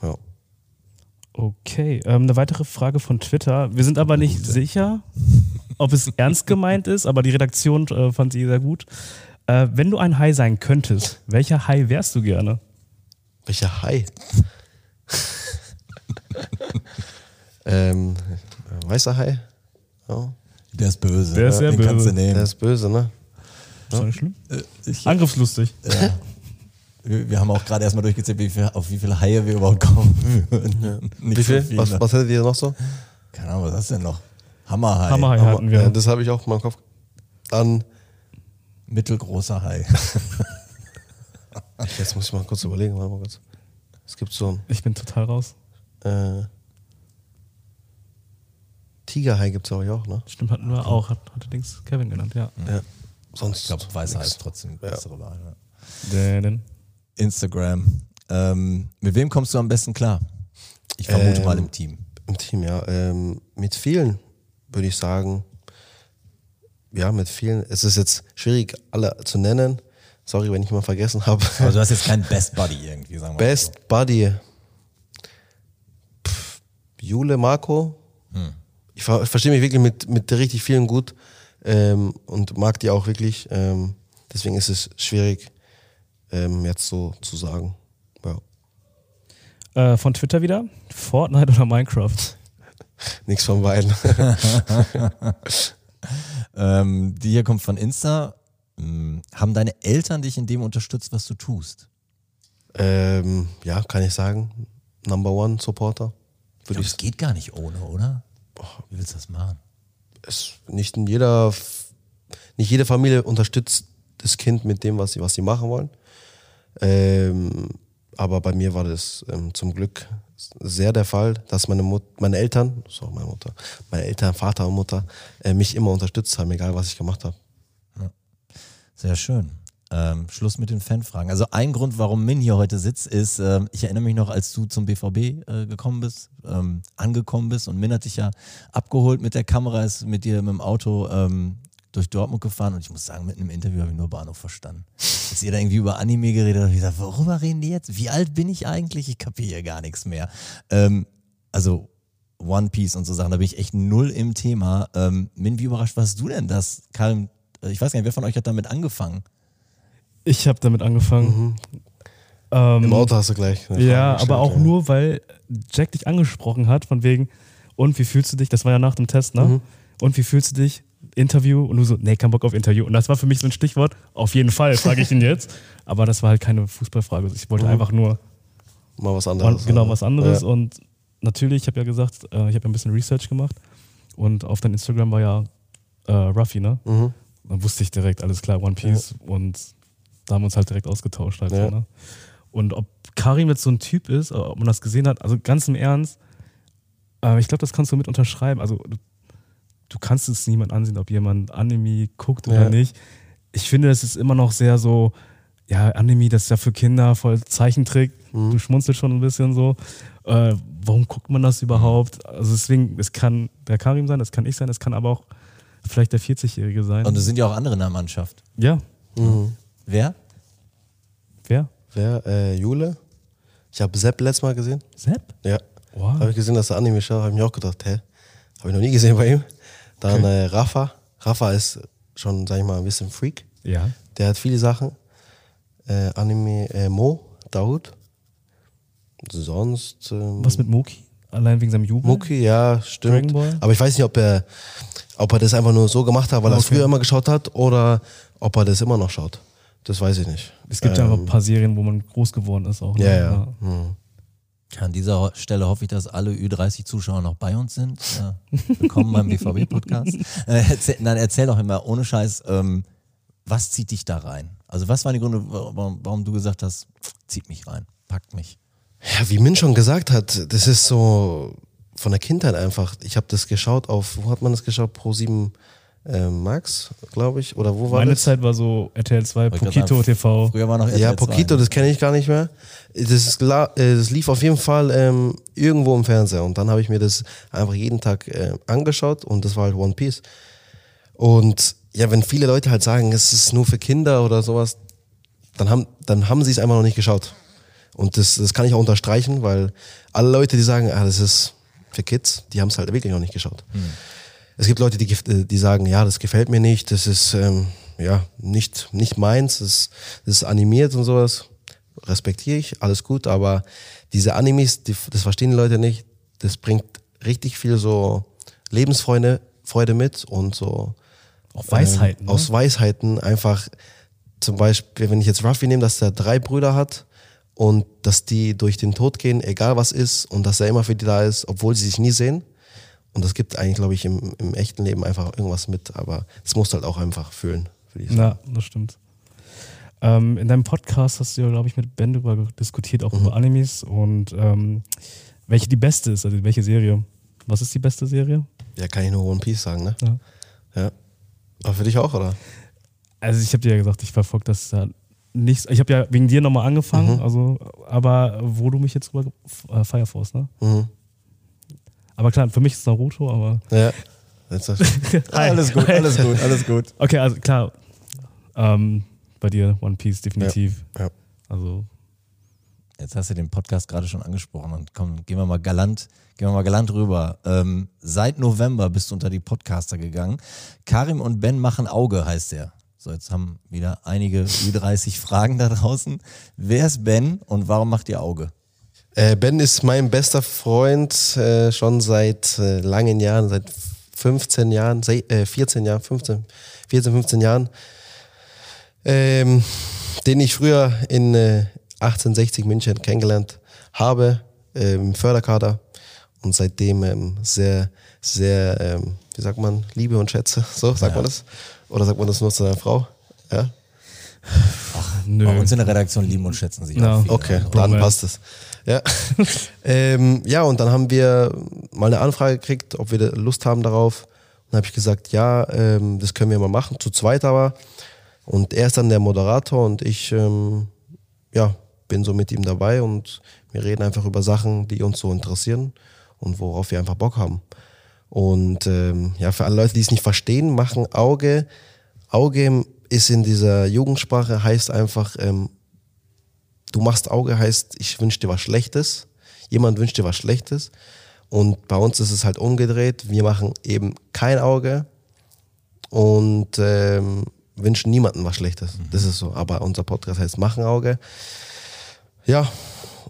E: Ja.
B: Okay, ähm, eine weitere Frage von Twitter. Wir sind aber nicht sicher, ob es ernst gemeint ist, aber die Redaktion äh, fand sie sehr gut. Äh, wenn du ein Hai sein könntest, welcher Hai wärst du gerne?
E: Welcher Hai? [LAUGHS] ähm, weißer Hai? Ja.
A: Der ist böse.
B: Der ist sehr
A: Den kannst du
B: böse.
E: Der
A: nehmen.
E: ist böse, ne?
B: Ist doch nicht schlimm.
A: Ich,
B: Angriffslustig.
A: wir, wir haben auch gerade erstmal durchgezählt, wie viel, auf wie viele Haie wir überhaupt kommen würden. Nicht
E: Wie viel?
A: So viele.
E: was, was hättet ihr noch so?
A: Keine Ahnung, was ist das denn noch? Hammerhai.
B: Hammerhai hatten wir.
E: Ja, das habe ich auch in meinem Kopf. An.
A: Mittelgroßer Hai.
E: Jetzt muss ich mal kurz überlegen. Warte mal kurz. Es gibt so
B: Ich bin total raus.
E: ein. Äh, Tigerhai gibt es aber auch, ne?
B: Stimmt, hatten wir auch. Hat, hatte Dings Kevin genannt, ja.
E: Ja. Sonst.
A: Ich glaube, weißer ist trotzdem
E: Ja.
A: bessere Wahl. Ja.
B: Denn,
A: Instagram. Ähm, mit wem kommst du am besten klar? Ich vermute
E: Ähm,
A: mal im Team.
E: Im Team, ja. Ähm, mit vielen würde ich sagen, ja, mit vielen. Es ist jetzt schwierig, alle zu nennen. Sorry, wenn ich mal vergessen habe.
A: Aber du hast jetzt keinen Best Buddy irgendwie, sagen wir mal so.
E: Best Buddy. Pff, Jule, Marco. Ich, ver ich verstehe mich wirklich mit, mit richtig vielen gut ähm, und mag die auch wirklich. Ähm, deswegen ist es schwierig, ähm, jetzt so zu sagen. Ja.
B: äh, von Twitter wieder. Fortnite oder Minecraft?
E: Nichts von beiden. [LAUGHS]
A: Ähm, die hier kommt von Insta. Hm, Haben deine Eltern dich in dem unterstützt, was du tust?
E: ähm, ja, kann ich sagen. Number One Supporter.
A: Ich
E: ich
A: es geht gar nicht ohne, oder? Wie willst du das machen?
E: es nicht in jeder nicht jede Familie unterstützt das Kind mit dem, was sie, was sie machen wollen. Ähm, aber bei mir war das ähm, zum Glück sehr der Fall, dass meine Mut meine Eltern, so meine Mutter, meine Eltern, Vater und Mutter, äh, mich immer unterstützt haben, egal was ich gemacht habe.
A: Sehr schön. Ähm, Schluss mit den Fanfragen. Also ein Grund, warum Min hier heute sitzt, ist, ähm, ich erinnere mich noch, als du zum BVB äh, gekommen bist, ähm, angekommen bist und Min hat dich ja abgeholt mit der Kamera, ist mit dir mit dem Auto ähm, durch Dortmund gefahren und ich muss sagen, mitten im Interview habe ich nur Bahnhof verstanden. Als ihr da irgendwie über Anime geredet habt, habe ich gesagt, worüber reden die jetzt? Wie alt bin ich eigentlich? Ich kapiere hier gar nichts mehr. Ähm, also One Piece und so Sachen, da bin ich echt null im Thema. Ähm, Min, wie überrascht warst du denn, dass Karim, äh, ich weiß gar nicht, wer von euch hat damit angefangen?
B: Ich habe damit angefangen. Ähm,
E: Im Auto hast du gleich.
B: Ja,
E: Frage
B: aber auch
E: gestellt,
B: nur, weil Jack dich angesprochen hat, von wegen, und wie fühlst du dich? Das war ja nach dem Test, ne?
E: Mhm.
B: Und wie fühlst du dich? Interview und du so, nee, kein Bock auf Interview. Und das war für mich so ein Stichwort. Auf jeden Fall, frage ich ihn jetzt. [LAUGHS] Aber das war halt keine Fußballfrage. Ich wollte
E: Mhm.
B: einfach nur
E: ja. Mal was anderes.
B: genau was anderes.
E: Ja.
B: Und natürlich, ich habe ja gesagt, äh, ich habe ja ein bisschen Research gemacht. Und auf dein Instagram war ja äh, Ruffy, ne?
E: Mhm.
B: Dann wusste ich direkt, alles klar, One Piece. Und da haben wir uns halt direkt ausgetauscht. Halt
E: Ja.
B: so, ne? Und ob Karim jetzt so ein Typ ist, oder ob man das gesehen hat, also ganz im Ernst, äh, ich glaube, das kannst du mit unterschreiben. Also du, kannst es niemand ansehen, ob jemand Anime guckt oder
E: Ja.
B: nicht. Ich finde, es ist immer noch sehr so, ja, Anime, das ist ja für Kinder voll Zeichentrick.
E: Mhm.
B: Du schmunzelst schon ein bisschen so. Äh, warum guckt man das überhaupt? Also deswegen, es kann der Karim sein, das kann ich sein, es kann aber auch vielleicht der 40-Jährige sein.
A: Und es sind ja auch andere in der Mannschaft.
B: ja,
E: Mhm.
A: Wer?
B: wer?
E: Wer? Äh, Jule? Ich habe Sepp letztes Mal gesehen.
B: Sepp?
E: Ja.
B: Wow.
E: Habe ich gesehen, dass er Anime schaut, habe ich mir auch gedacht, hä? Habe ich noch nie gesehen bei ihm. Dann
B: Okay.
E: äh, Rafa. Rafa ist schon, sag ich mal, ein bisschen Freak.
B: Ja.
E: Der hat viele Sachen. Äh, Anime äh, Mo, Daoud. Sonst. Ähm,
B: Was mit Moki? Allein wegen seinem Jubel?
E: Muki, ja, stimmt. Aber ich weiß nicht, ob er, ob er das einfach nur so gemacht hat, weil er es
B: Okay.
E: früher immer geschaut hat oder ob er das immer noch schaut. Das weiß ich nicht.
B: Es gibt ja
E: Ähm,
B: einfach ein paar Serien, wo man groß geworden ist auch. ne?
E: Ja, ja. Hm.
A: An dieser Stelle hoffe ich, dass alle Ü30-Zuschauer noch bei uns sind. Willkommen beim BVB-Podcast. [LAUGHS] Äh, erzähl, nein, erzähl doch immer, ohne Scheiß, ähm, was zieht dich da rein? Also was waren die Gründe, warum, warum du gesagt hast, zieht mich rein, packt mich?
E: Ja, wie Min schon gesagt hat, das ist so von der Kindheit einfach. Ich habe das geschaut auf, wo hat man das geschaut? Pro 7 äh, Max, glaube ich. Oder wo war
B: Meine
E: das?
B: Zeit war so RTL 2,
A: Wollte ich grad
B: Pokito TV.
A: Früher war noch
E: Ja,
A: RTL 2,
E: Pokito,
A: ne?
E: das kenne ich gar nicht mehr. Das, ist, äh, das lief auf jeden Fall ähm, irgendwo im Fernseher und dann habe ich mir das einfach jeden Tag äh, angeschaut und das war halt One Piece. Und ja, wenn viele Leute halt sagen, es ist nur für Kinder oder sowas, dann haben, dann haben sie es einfach noch nicht geschaut. Und das, das kann ich auch unterstreichen, weil alle Leute, die sagen, ah, das ist für Kids, die haben es halt wirklich noch nicht geschaut. Es gibt Leute, die, äh, die sagen, ja, das gefällt mir nicht, das ist ähm, ja nicht, nicht meins, das, das ist animiert und sowas. Respektiere ich, alles gut, aber diese Animes, die, das verstehen die Leute nicht. Das bringt richtig viel so Lebensfreude Freude mit und so
B: Auch Weisheiten.
E: ähm,
B: ne?
E: aus Weisheiten einfach zum Beispiel, wenn ich jetzt Ruffy nehme, dass der drei Brüder hat und dass die durch den Tod gehen, egal was ist, und dass er immer für die da ist, obwohl sie sich nie sehen. Und das gibt eigentlich, glaube ich, im, im echten Leben einfach irgendwas mit, aber das musst halt auch einfach fühlen. würde ich sagen.
B: Ja, das stimmt. Ähm, in deinem Podcast hast du ja, glaube ich, mit Ben darüber diskutiert, auch über Animes und ähm, welche die beste ist, also welche Serie. Was ist die beste Serie?
E: Ja, kann ich nur One Piece sagen, ne?
B: Ja.
E: Ja. Aber für dich auch, oder?
B: Also ich habe dir ja gesagt, ich verfolge das ja nicht. Ich habe ja wegen dir nochmal angefangen, also, aber wo du mich jetzt rüber äh, Fire Force, ne?
E: Mhm.
B: Aber klar, für mich ist es Naruto, aber.
E: Ja. [LAUGHS]
A: Alles gut, alles gut, alles gut.
B: Okay, also klar. Ähm, bei dir One Piece definitiv.
E: ja.
B: Also
A: Jetzt hast du den Podcast gerade schon angesprochen und komm, gehen wir mal galant, gehen wir mal galant rüber. Ähm, seit November bist du unter die Podcaster gegangen. Karim und Ben machen Auge, heißt der. So, jetzt haben wieder einige Ü30 Fragen da draußen. Wer ist Ben und warum macht ihr Auge?
E: Äh, ben ist mein bester Freund äh, schon seit äh, langen Jahren, seit 15 Jahren, äh, 14 Jahren, 15, 14, 15 Jahren, ähm, den ich früher in äh, 1860 München kennengelernt habe, äh, im Förderkader und seitdem ähm, sehr, sehr, ähm, wie sagt man, Liebe und Schätze, [LAUGHS] so sagt man das? Oder sagt man das nur zu deiner Frau? Ja?
B: Nö.
A: Bei uns in der Redaktion lieben und schätzen sich
B: Ja.
A: auch viele.
E: Okay,
A: Also,
E: dann passt es. Ja. [LAUGHS] ähm, ja, und dann haben wir mal eine Anfrage gekriegt, ob wir Lust haben darauf. Und dann habe ich gesagt, ja, ähm, das können wir mal machen, zu zweit aber. Und er ist dann der Moderator und ich ähm, ja, bin so mit ihm dabei und wir reden einfach über Sachen, die uns so interessieren und worauf wir einfach Bock haben. Und ähm, ja, für alle Leute, die es nicht verstehen, machen Auge. Auge ist in dieser Jugendsprache, heißt einfach, ähm, du machst Auge, heißt, ich wünsche dir was Schlechtes. Jemand wünscht dir was Schlechtes. Und bei uns ist es halt umgedreht. Wir machen eben kein Auge und ähm, wünschen niemandem was Schlechtes. Das ist so. Aber unser Podcast heißt Machen Auge. Ja,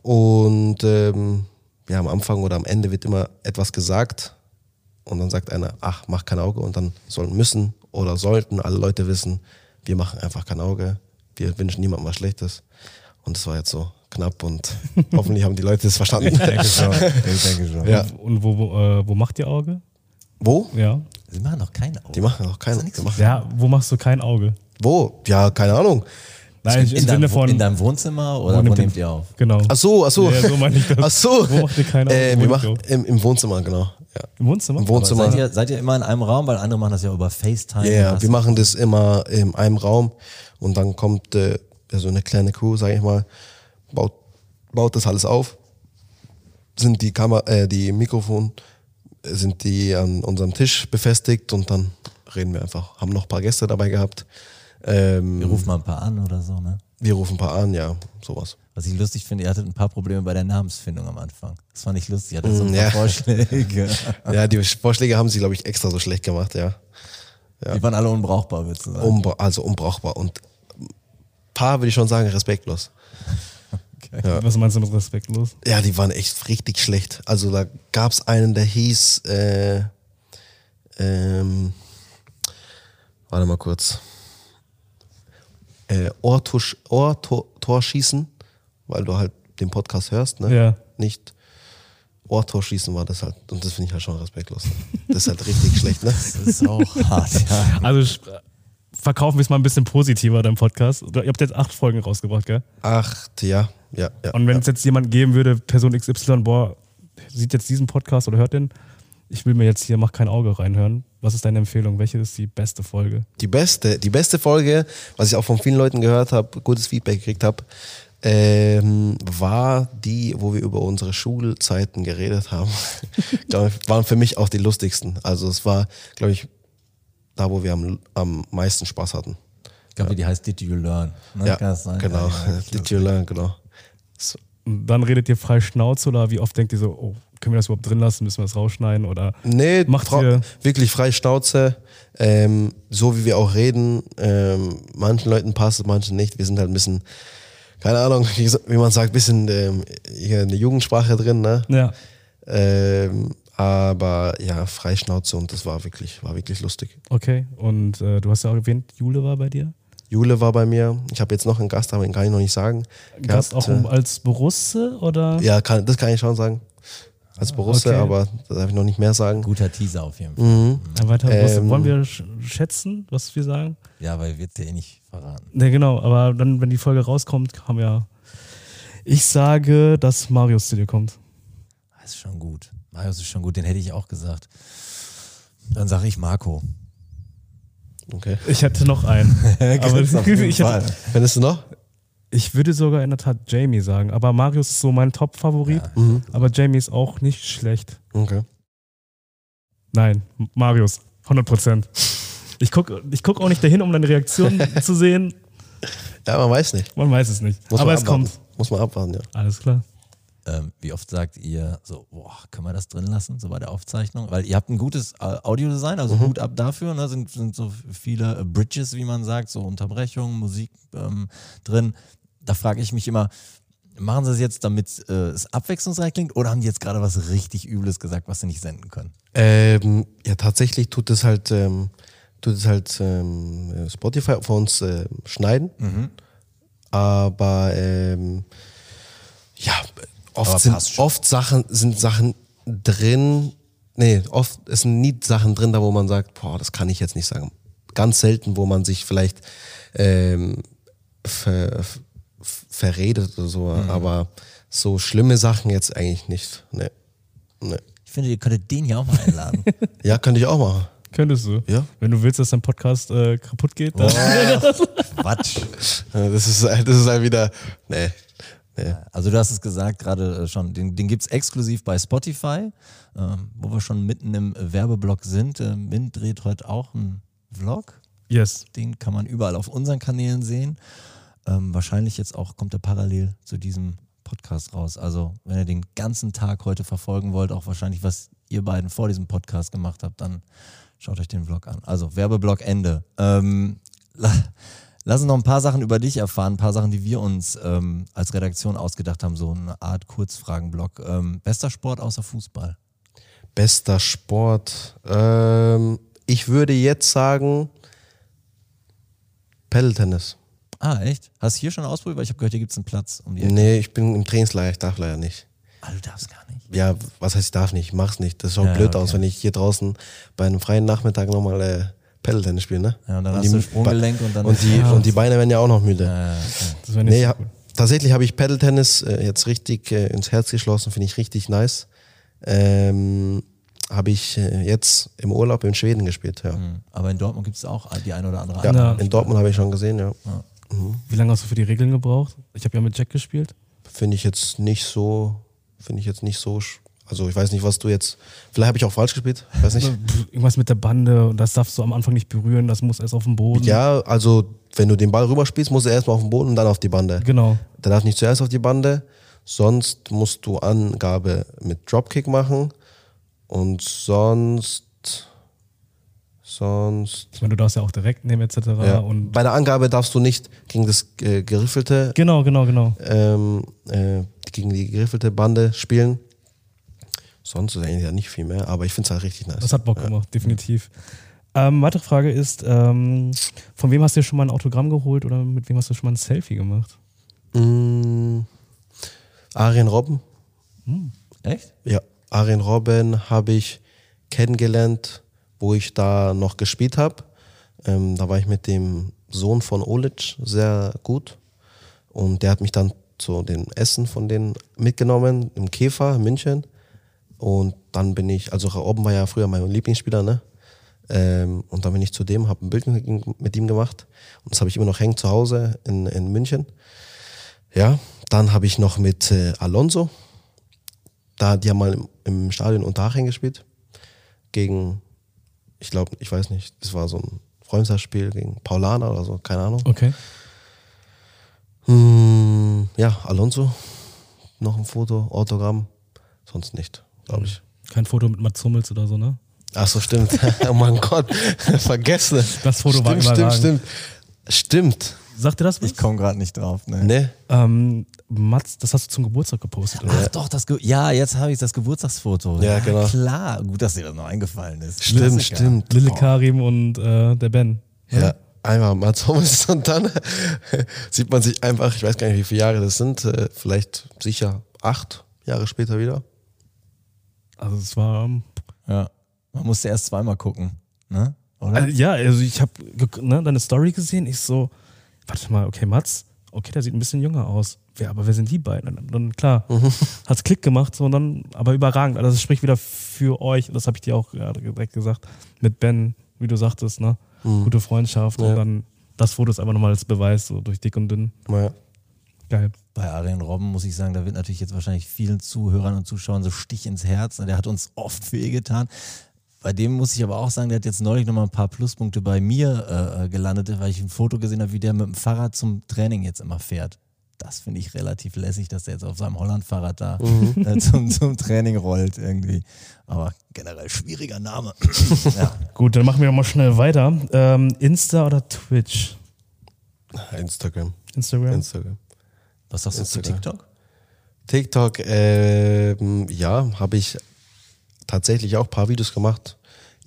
E: und ähm, ja, am Anfang oder am Ende wird immer etwas gesagt und dann sagt einer, ach, mach kein Auge und dann sollen müssen oder sollten alle Leute wissen, wir machen einfach kein Auge, wir wünschen niemandem was Schlechtes. Und das war jetzt so knapp und [LAUGHS] hoffentlich haben die Leute das verstanden.
A: Ich denke schon. Ich denke schon.
E: Ja.
B: Und wo, wo, äh, wo macht ihr Auge?
E: Wo?
B: Ja.
A: Sie machen doch keine Auge.
E: Die machen auch
A: doch
E: machen,
B: Ja, wo machst du kein Auge?
E: wo? Ja, keine Ahnung.
B: Nein, im
A: in,
B: Sinne
A: deinem,
B: von.
A: in deinem Wohnzimmer oder wo,
B: nimmt
A: nehmt
B: ihr-
A: auf?
B: Genau.
E: Ach so, ach so.
B: Ja, so meine ich das.
E: Ach so.
B: Wo macht ihr keine?
E: Äh,
B: Wo
E: wir machen im, im Wohnzimmer, genau. Ja.
B: Im Wohnzimmer?
E: Im Wohnzimmer.
A: seid, ihr, seid ihr immer in einem Raum? Weil andere machen das ja über FaceTime.
E: Ja,
A: Hast
E: wir machen das immer in einem Raum und dann kommt äh, so eine kleine Crew, sage ich mal, baut, baut das alles auf. Sind die Kamera, äh, die Mikrofon, sind die an unserem Tisch befestigt und dann reden wir einfach. Haben noch ein paar Gäste dabei gehabt. Ähm,
A: Wir rufen mal ein paar an oder so, ne?
E: wir rufen ein paar an, ja, sowas.
A: Was ich lustig finde, ihr hattet ein paar Probleme bei der Namensfindung am Anfang. Das fand ich lustig. Ihr hattet so ein
E: Mm,
A: paar
E: ja.
A: Vorschläge. [LAUGHS]
E: Ja, die Vorschläge haben sie, glaube ich, extra so schlecht gemacht, ja.
A: Die waren alle unbrauchbar, würdest du sagen.
E: Umbra also unbrauchbar und ein paar würde ich schon sagen, respektlos.
B: Was meinst du mit respektlos?
E: Ja, die waren echt richtig schlecht. Also da gab es einen, der hieß, äh, ähm, warte mal kurz, äh, Ohrtusch, Ohr, Tor, Torschießen, weil du halt den Podcast hörst, ne?
B: Ja.
E: Nicht Ohrtorschießen war das halt. Und das finde ich halt schon respektlos. Das ist halt richtig [LAUGHS] schlecht, ne?
A: Das ist auch hart, ja.
B: Also sch- verkaufen wir es mal ein bisschen positiver, dein Podcast. Ihr habt jetzt acht Folgen rausgebracht, gell?
E: Acht, ja, ja, ja.
B: Und wenn
E: ja.
B: es jetzt jemand geben würde, Person XY, boah, sieht jetzt diesen Podcast oder hört den, ich will mir jetzt hier, mach kein Auge reinhören. Was ist deine Empfehlung? Welche ist die beste Folge?
E: Die beste, die beste Folge, was ich auch von vielen Leuten gehört habe, gutes Feedback gekriegt habe, ähm, war die, wo wir über unsere Schulzeiten geredet haben. [LAUGHS] Glaub waren für mich auch die lustigsten. Also es war, glaube ich, da, wo wir am, am meisten Spaß hatten.
A: Ich glaube, die heißt Did You Learn? Ne?
E: ja,
A: Kann das sein?
E: genau.
A: Ja, ja, [LAUGHS]
E: Did you learn, genau. So,
B: dann redet ihr frei Schnauze oder wie oft denkt ihr so, oh, können wir das überhaupt drin lassen, müssen wir das rausschneiden oder
E: Nee,
B: Macht ihr-
E: wirklich frei Schnauze. Ähm, so wie wir auch reden. Ähm, manchen Leuten passt es, manchen nicht. Wir sind halt ein bisschen, keine Ahnung, [LAUGHS] wie, man sagt, ein bisschen ähm, hier eine Jugendsprache drin, ne?
B: ja.
E: Ähm, aber ja, frei Schnauze und das war wirklich, war wirklich lustig.
B: Okay. Und äh, du hast ja auch erwähnt, Jule war bei dir.
E: Jule war bei mir. Ich habe jetzt noch einen Gast, aber den kann ich noch nicht sagen.
B: Gast auch
E: Gehabt,
B: um, als Borusse oder?
E: äh, ja, kann, das kann ich schon sagen. Als Borusse,
B: okay.
E: aber da darf ich noch nicht mehr sagen.
A: Guter Teaser auf jeden Fall.
E: Mhm.
B: Ein weiterer Borusse.
E: Ähm,
B: Wollen wir sch schätzen, was wir sagen?
A: Ja, weil wird dir eh nicht verraten.
B: Ne, genau. Aber dann, wenn die Folge rauskommt, haben wir. Ich sage, dass Marius zu dir kommt.
A: Das ist schon gut. Marius ist schon gut, den hätte ich auch gesagt. Dann sage ich Marco.
E: Okay.
B: Ich hätte noch einen. [LAUGHS] aber [LAUGHS] ich, hätte,
A: Fall.
E: Findest du noch?
B: Ich würde sogar in der Tat Jamie sagen. Aber Marius ist so mein Top-Favorit.
E: Mhm.
B: Aber Jamie ist auch nicht schlecht.
E: Okay.
B: Nein, Marius, 100 Prozent. Ich gucke ich guck auch nicht dahin, um deine Reaktion [LAUGHS] zu sehen.
E: Ja, man weiß nicht.
B: Man weiß es nicht.
E: Muss
B: Aber es
E: abwarten.
B: kommt.
E: Muss man abwarten, ja.
B: Alles klar.
A: Ähm, wie oft sagt ihr so, boah, können wir das drin lassen, so bei der Aufzeichnung? Weil ihr habt ein gutes Audiodesign, also gut ab dafür, ne? sind, sind so viele äh, Bridges, wie man sagt, so Unterbrechungen, Musik ähm, drin. Da frage ich mich immer, machen sie es jetzt, damit äh, es abwechslungsreich klingt oder haben die jetzt gerade was richtig Übles gesagt, was sie nicht senden können?
E: Ähm, ja, tatsächlich tut es halt, ähm, tut es halt ähm, Spotify für uns äh, schneiden. Aber ähm, ja, oft
A: Aber
E: sind oft Sachen sind Sachen drin. Nee, oft sind nie Sachen drin, da wo man sagt, boah, das kann ich jetzt nicht sagen. Ganz selten, wo man sich vielleicht ähm, ver, verredet oder so, aber so schlimme Sachen jetzt eigentlich nicht. Nee. Nee.
A: Ich finde, ihr könntet den hier auch mal einladen. [LAUGHS]
E: Ja, könnte ich auch machen.
B: Könntest du.
E: Ja.
B: Wenn du willst, dass dein Podcast äh, kaputt geht, dann. [LAUGHS]
A: Quatsch.
E: Ja, Das ist, das ist halt wieder. Nee. nee.
A: Also du hast es gesagt gerade äh, schon, den, den gibt es exklusiv bei Spotify, ähm, wo wir schon mitten im Werbeblock sind. Äh, Min dreht heute auch einen Vlog,
B: Yes.
A: den kann man überall auf unseren Kanälen sehen. Ähm, wahrscheinlich jetzt auch kommt er parallel zu diesem Podcast raus. Also wenn ihr den ganzen Tag heute verfolgen wollt, auch wahrscheinlich was ihr beiden vor diesem Podcast gemacht habt, dann schaut euch den Vlog an. Also Werbeblock Ende. Ähm, la- Lass uns noch ein paar Sachen über dich erfahren, ein paar Sachen, die wir uns ähm, als Redaktion ausgedacht haben, so eine Art Kurzfragenblock. Ähm, bester Sport außer Fußball?
E: Bester Sport. Ähm, ich würde jetzt sagen Pedaltennis.
A: Ah, echt? Hast du hier schon ausprobiert? Weil ich habe gehört, hier gibt es einen Platz um die Ecke.
E: Nee, ich bin im Trainingslager, ich darf leider nicht.
A: Ah, du darfst gar nicht.
E: Ja, was heißt ich darf nicht? Ich mach's nicht. Das schaut
A: Ja,
E: blöd
A: okay.
E: aus, wenn ich hier draußen bei einem freien Nachmittag nochmal äh, Pedaltennis spiele, ne?
A: Ja, und dann hast
E: die,
A: du Sprunggelenk und dann-
E: und die,
A: Ja.
E: und die Beine werden ja auch noch müde.
A: Okay.
B: Das wäre nicht
E: Nee,
B: so
E: ja, tatsächlich habe ich Pedal-Tennis äh, jetzt richtig äh, ins Herz geschlossen, finde ich richtig nice. Ähm, habe ich äh, jetzt im Urlaub in Schweden gespielt, ja.
A: Mhm. Aber in Dortmund gibt es auch die eine oder andere
E: Ja,
B: Ja.
E: in Dortmund habe ich schon gesehen, ja.
B: Wie lange hast du für die Regeln gebraucht? Ich habe ja mit Jack gespielt.
E: Finde ich jetzt nicht so, finde ich jetzt nicht so, also ich weiß nicht, was du jetzt, vielleicht habe ich auch falsch gespielt, weiß nicht. [LAUGHS]
B: Irgendwas mit der Bande und das darfst du am Anfang nicht berühren, das muss erst auf dem Boden.
E: Ja, also wenn du den Ball rüberspielst, musst du erstmal auf den Boden und dann auf die Bande.
B: Genau.
E: Der darf nicht zuerst auf die Bande, sonst musst du Angabe mit Dropkick machen und sonst, sonst,
B: Ich meine, du darfst ja auch direkt nehmen etc.
E: ja.
B: Und
E: bei der Angabe darfst du nicht gegen das äh, geriffelte,
B: genau, genau, genau.
E: ähm, äh, gegen die geriffelte Bande spielen. Sonst ist eigentlich ja nicht viel mehr, aber ich finde es halt richtig nice.
B: Das hat Bock gemacht, definitiv. Ähm, weitere Frage ist, ähm, von wem hast du dir schon mal ein Autogramm geholt oder mit wem hast du schon mal ein Selfie gemacht?
E: Mm, Arjen Robben.
A: Echt?
E: Ja, Arjen Robben habe ich kennengelernt, wo ich da noch gespielt habe. Ähm, da war ich mit dem Sohn von Olic sehr gut. Und der hat mich dann zu den Essen von denen mitgenommen, im Käfer in München. Und dann bin ich, also Robben war ja früher mein Lieblingsspieler, ne? Ähm, und dann bin ich zu dem, habe ein Bild mit ihm, mit ihm gemacht. Und das habe ich immer noch hängen zu Hause in, in München. Ja, dann habe ich noch mit äh, Alonso, da die haben mal im, im Stadion Unterhaching gespielt gegen, ich glaube, ich weiß nicht, das war so ein Freundschaftsspiel gegen Paulaner oder so, keine Ahnung.
B: Okay.
E: Hm, ja, Alonso, noch ein Foto, Autogramm. Sonst nicht, glaube ich.
B: Kein Foto mit Mats Hummels oder so, ne?
E: Ach so, stimmt. [LAUGHS] oh mein Gott, [LAUGHS] vergessen.
B: Das Foto war
E: stimmt, stimmt, stimmt. Stimmt.
B: Sagt ihr das was?
A: Ich komme gerade nicht drauf. Ne?
E: Ne?
B: Ähm, Mats, das hast du zum Geburtstag gepostet, oder?
A: Ach doch, das Ge ja, jetzt habe ich das Geburtstagsfoto.
E: Ja, genau.
A: Klar, gut, dass dir das noch eingefallen ist.
E: Stimmt,
A: Klassiker.
E: stimmt.
B: Lille Karim und äh, der Ben.
E: Ja, einmal Mats Hummels [LAUGHS] und dann [LAUGHS] sieht man sich einfach, ich weiß gar nicht, wie viele Jahre das sind, äh, vielleicht sicher acht Jahre später wieder.
B: Also es war. ähm,
A: Ja. Man musste erst zweimal gucken. Ne? Oder?
B: Also, ja, also ich habe ne, deine Story gesehen. Ich so, warte mal, okay, Mats, okay, der sieht ein bisschen jünger aus. Wer, aber wer sind die beiden? Und dann klar, hat's Klick gemacht, so und dann, aber überragend. Also das spricht wieder für euch. Und das habe ich dir auch gerade direkt gesagt. Mit Ben, wie du sagtest, ne? Gute Freundschaft.
E: Ja.
B: Und dann das Foto ist einfach nochmal als Beweis, so durch dick und dünn.
E: Naja.
B: Geil.
A: Bei Arjen Robben muss ich sagen, da wird natürlich jetzt wahrscheinlich vielen Zuhörern und Zuschauern so Stich ins Herz. Der hat uns oft weh getan. Bei dem muss ich aber auch sagen, der hat jetzt neulich nochmal ein paar Pluspunkte bei mir äh, gelandet, weil ich ein Foto gesehen habe, wie der mit dem Fahrrad zum Training jetzt immer fährt. Das finde ich relativ lässig, dass der jetzt auf seinem Holland-Fahrrad da äh, zum, zum Training rollt irgendwie. Aber generell schwieriger Name. [LAUGHS] ja.
B: Gut, dann machen wir mal schnell weiter. Ähm, Insta oder Twitch?
E: Instagram.
B: Instagram?
E: Instagram.
A: Was sagst du zu
E: Instagram.
A: TikTok?
E: TikTok, ähm, ja, habe ich tatsächlich auch ein paar Videos gemacht,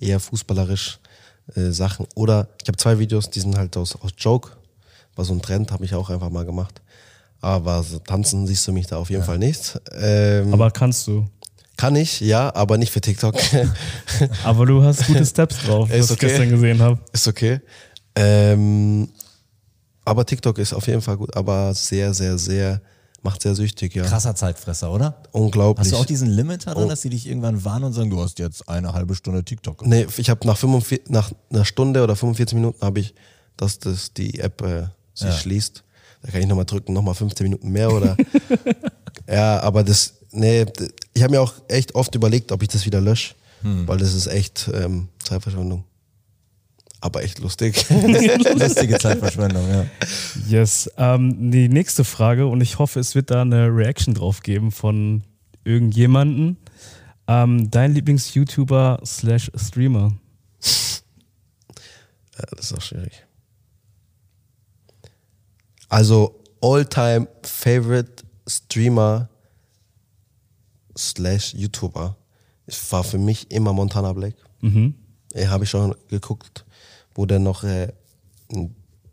E: eher fußballerisch äh, Sachen. Oder ich habe zwei Videos, die sind halt aus, aus Joke, war so ein Trend, habe ich auch einfach mal gemacht. Aber so tanzen siehst du mich da auf jeden Fall nicht. Ähm,
B: aber kannst du.
E: kann ich, ja, aber nicht für TikTok. [LAUGHS]
B: Aber du hast gute Steps drauf, [LAUGHS] was
E: okay.
B: ich gestern gesehen habe.
E: ist okay. Ähm, aber TikTok ist auf jeden Fall gut, aber sehr, sehr, sehr, macht sehr süchtig, ja.
A: Krasser Zeitfresser, oder?
E: Unglaublich.
A: Hast du auch diesen Limiter drin,
E: Oh.
A: dass die dich irgendwann warnen und sagen, du hast jetzt eine halbe Stunde TikTok gemacht?
E: Nee, ich habe nach, 45 nach einer Stunde oder 45 Minuten habe ich, dass das die App äh, sich
A: Ja.
E: schließt. Da kann ich nochmal drücken, nochmal 15 Minuten mehr oder. [LAUGHS] ja, aber das, nee, ich habe mir auch echt oft überlegt, ob ich das wieder lösche,
A: Hm.
E: weil das ist echt ähm, Zeitverschwendung. Aber echt lustig. [LAUGHS]
A: Lustige Zeitverschwendung, ja.
B: Yes. Ähm, die nächste Frage, und ich hoffe, es wird da eine Reaction drauf geben von irgendjemanden. Ähm, dein Lieblings-YouTuber slash Streamer?
E: Ja, das ist auch schwierig. Also, all-time favorite Streamer slash YouTuber war für mich immer Montana Black.
B: Mhm.
E: Habe ich schon geguckt, wo der noch äh,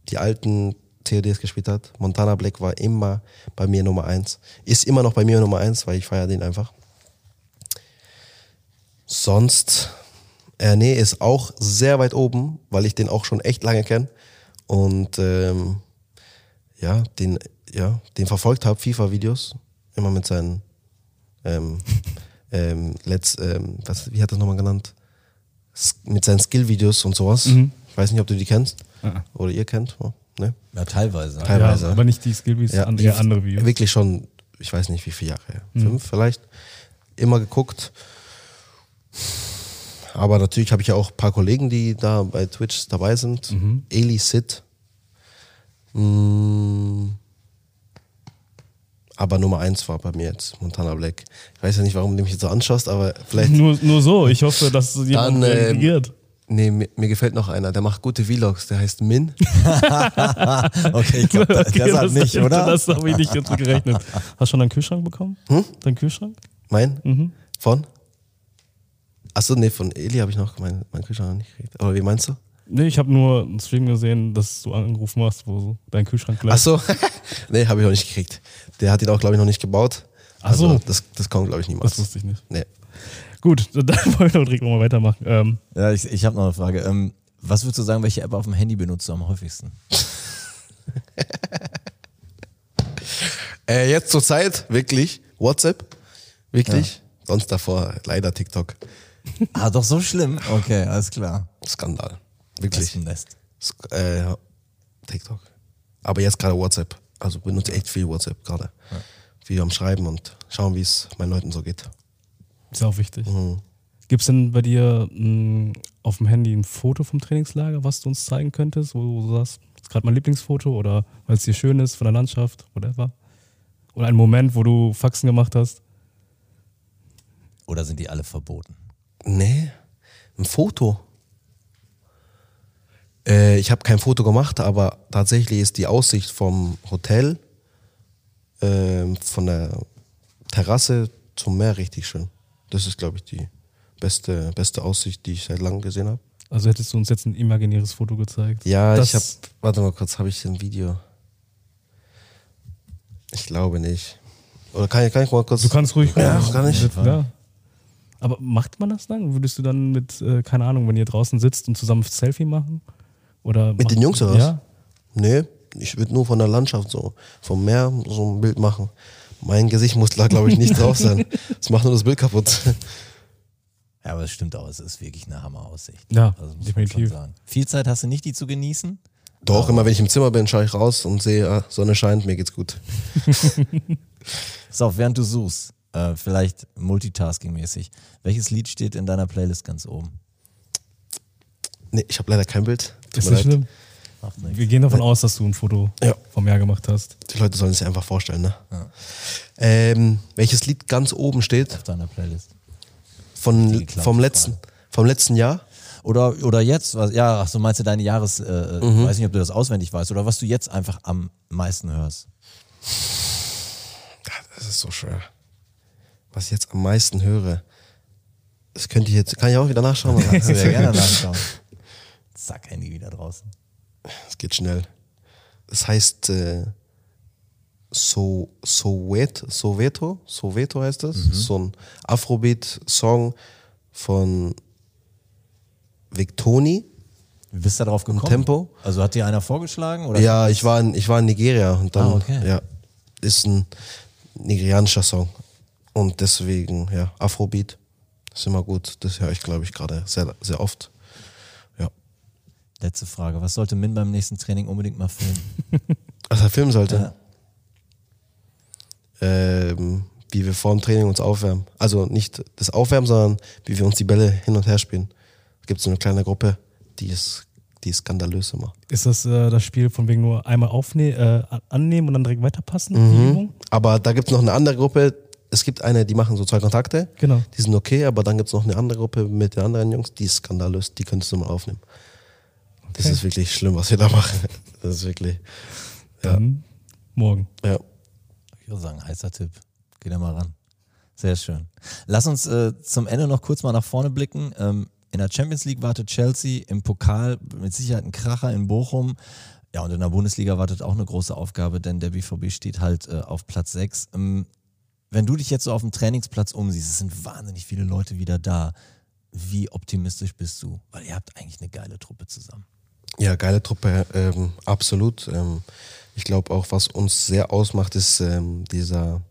E: die alten CODs gespielt hat. Montana Black war immer bei mir Nummer eins. Ist immer noch bei mir Nummer eins, weil ich feiere den einfach. Sonst, äh, nee, ist auch sehr weit oben, weil ich den auch schon echt lange kenne. Und ähm, ja, den, ja, den verfolgt habe, FIFA-Videos, immer mit seinen ähm, [LAUGHS] ähm, Let's, ähm, was, wie hat das nochmal genannt? S mit seinen Skill-Videos und sowas. Ich weiß nicht, ob du die kennst.
B: Ah.
E: Oder ihr kennt. Ne?
A: Ja, teilweise.
E: Teilweise.
B: Ja, aber nicht die Skillbees,
E: Ja,
B: an,
E: die-
B: eher andere Videos.
E: Wirklich schon, ich weiß nicht wie viele Jahre her. Fünf vielleicht. Immer geguckt. Aber natürlich habe ich ja auch ein paar Kollegen, die da bei Twitch dabei sind. Eli Sid. Mm. Aber Nummer eins war bei mir jetzt Montana Black. Ich weiß ja nicht, warum du mich jetzt so anschaust, aber vielleicht.
B: Nur, nur so. Ich hoffe, dass jemand
E: Dann, ähm,
B: reagiert.
E: Nee, mir, mir gefällt noch einer, der macht gute Vlogs, der heißt Min. [LAUGHS]
A: Okay, ich glaube, das, das hat nicht, oder?
B: Das habe ich nicht jetzt gerechnet. [LAUGHS] Hast du schon deinen Kühlschrank bekommen?
E: Hm?
B: Deinen Kühlschrank?
E: Mein?
B: Mhm.
E: Von? Achso, nee, von Eli habe ich noch meinen mein Kühlschrank noch nicht gekriegt. Aber wie meinst du?
B: Nee, ich habe nur einen Stream gesehen, dass du angerufen hast, wo so dein Kühlschrank bleibt.
E: Achso, [LAUGHS] nee, habe ich noch nicht gekriegt. Der hat ihn auch, glaube ich, noch nicht gebaut.
B: Ach so.
E: Also, das, das kommt, glaube ich, niemals.
B: Das wusste ich nicht.
E: Nee.
B: Gut, [LAUGHS] dann wollen wir doch direkt mal weitermachen. Ähm,
A: Ja, ich, ich habe noch eine Frage. Ähm, was würdest du sagen, welche App auf dem Handy benutzt du am häufigsten? [LAUGHS]
E: Äh, jetzt zur Zeit, wirklich, WhatsApp, wirklich. Sonst davor leider TikTok.
A: Ah, doch so schlimm? Okay, alles klar.
E: Skandal. Wirklich.
A: Nest.
E: Sk äh, ja, TikTok. Aber jetzt gerade WhatsApp. Also benutze echt viel WhatsApp gerade. Viel am Schreiben und schauen, wie es meinen Leuten so geht.
B: Ist auch wichtig.
E: Mhm.
B: Gibt es denn bei dir mh, auf dem Handy ein Foto vom Trainingslager, was du uns zeigen könntest, wo du sagst, das ist gerade mein Lieblingsfoto oder weil es dir schön ist von der Landschaft, whatever? Oder ein Moment, wo du Faxen gemacht hast?
A: Oder sind die alle verboten?
E: Nee, ein Foto. Äh, ich habe kein Foto gemacht, aber tatsächlich ist die Aussicht vom Hotel, ähm, von der Terrasse zum Meer richtig schön. Das ist, glaube ich, die beste, beste Aussicht, die ich seit langem gesehen habe.
B: Also hättest du uns jetzt ein imaginäres Foto gezeigt?
E: Ja,
B: Das-
E: ich habe, warte mal kurz, habe ich ein Video? Ich glaube nicht. Oder kann ich, kann ich mal kurz.
B: Du kannst ruhig.
E: Ja, kann ich.
B: Ja. Aber macht man das dann? Würdest du dann mit, äh, keine Ahnung, wenn ihr draußen sitzt und zusammen ein Selfie machen? Oder
E: Mit den Jungs oder was?
B: Ja.
E: Nee, ich würde nur von der Landschaft so, vom Meer so ein Bild machen. Mein Gesicht muss da, glaube ich, nicht [LAUGHS] drauf sein. Das macht nur das Bild kaputt. [LAUGHS]
A: Ja, aber es stimmt auch, es ist wirklich eine Hammeraussicht.
B: Ja,
A: Also
B: definitiv.
A: schon sagen. Viel Zeit hast du nicht, die zu genießen?
E: Doch, immer wenn ich im Zimmer bin, schaue ich raus und sehe, ah, Sonne scheint, mir geht's gut. [LAUGHS]
A: So, während du suchst, äh, vielleicht multitasking-mäßig, welches Lied steht in deiner Playlist ganz oben?
E: Nee, ich habe leider kein Bild. Tut
B: Ist
E: mir
B: nicht
E: leid.
B: schlimm.
A: Macht nichts.
B: Wir gehen davon aus, dass du ein Foto
E: Ja.
B: vom Meer gemacht hast.
E: Die Leute sollen es sich einfach vorstellen, ne? Ähm, welches Lied ganz oben steht
A: Auf deiner Playlist.
E: Von, vom, letzten, vom letzten Jahr?
A: Oder, oder jetzt, was, ja, ach so meinst du deine Jahres, äh, äh,
E: Mhm.
A: weiß nicht, ob du das auswendig weißt, oder was du jetzt einfach am meisten hörst.
E: Das ist so schwer. Was ich jetzt am meisten höre, das könnte ich jetzt, kann ich auch wieder nachschauen. [LAUGHS]
A: Kannst du ja gerne [LAUGHS] nachschauen. Zack, Handy wieder draußen.
E: Es geht schnell. Es heißt äh, so, Soweto, Soweto, Soweto heißt das. So ein Afrobeat-Song von Victoni.
A: Wie bist du da drauf gekommen?
E: Tempo?
A: Also hat dir einer vorgeschlagen? Oder
E: Ja, ich war in, ich war in Nigeria und dann,
A: Ah, okay.
E: ja, ist ein nigerianischer Song. Und deswegen, ja, Afrobeat ist immer gut. Das höre ich, glaube ich, gerade sehr, sehr oft.
A: Letzte Frage. Was sollte Min beim nächsten Training unbedingt mal filmen? [LAUGHS]
E: Was er filmen sollte?
A: Ja.
E: ähm, wie wir vor dem Training uns aufwärmen. Also nicht das Aufwärmen, sondern wie wir uns die Bälle hin und her spielen. Da gibt es so eine kleine Gruppe, die ist, die ist skandalös immer.
B: Ist das äh, das Spiel von wegen nur einmal aufne äh, annehmen und dann direkt weiterpassen?
E: Mhm. Aber da gibt es noch eine andere Gruppe. Es gibt eine, die machen so zwei Kontakte.
B: Genau.
E: Die sind okay, aber dann gibt es noch eine andere Gruppe mit den anderen Jungs, die ist skandalös. Die könntest du mal aufnehmen. Das
B: Okay.
E: ist wirklich schlimm, was wir da machen. Das ist wirklich,
B: Dann morgen.
E: ja.
A: Ich würde sagen, heißer Tipp. Geh da mal ran. Sehr schön. Lass uns äh, zum Ende noch kurz mal nach vorne blicken. Ähm, in der Champions League wartet Chelsea, im Pokal mit Sicherheit ein Kracher in Bochum. Ja, und in der Bundesliga wartet auch eine große Aufgabe, denn der BVB steht halt äh, auf Platz 6. Ähm, wenn du dich jetzt so auf dem Trainingsplatz umsiehst, es sind wahnsinnig viele Leute wieder da. Wie optimistisch bist du? Weil ihr habt eigentlich eine geile Truppe zusammen.
E: Ja, geile Truppe, ähm, absolut. Ähm, ich glaube auch, was uns sehr ausmacht, ist ähm, dieser,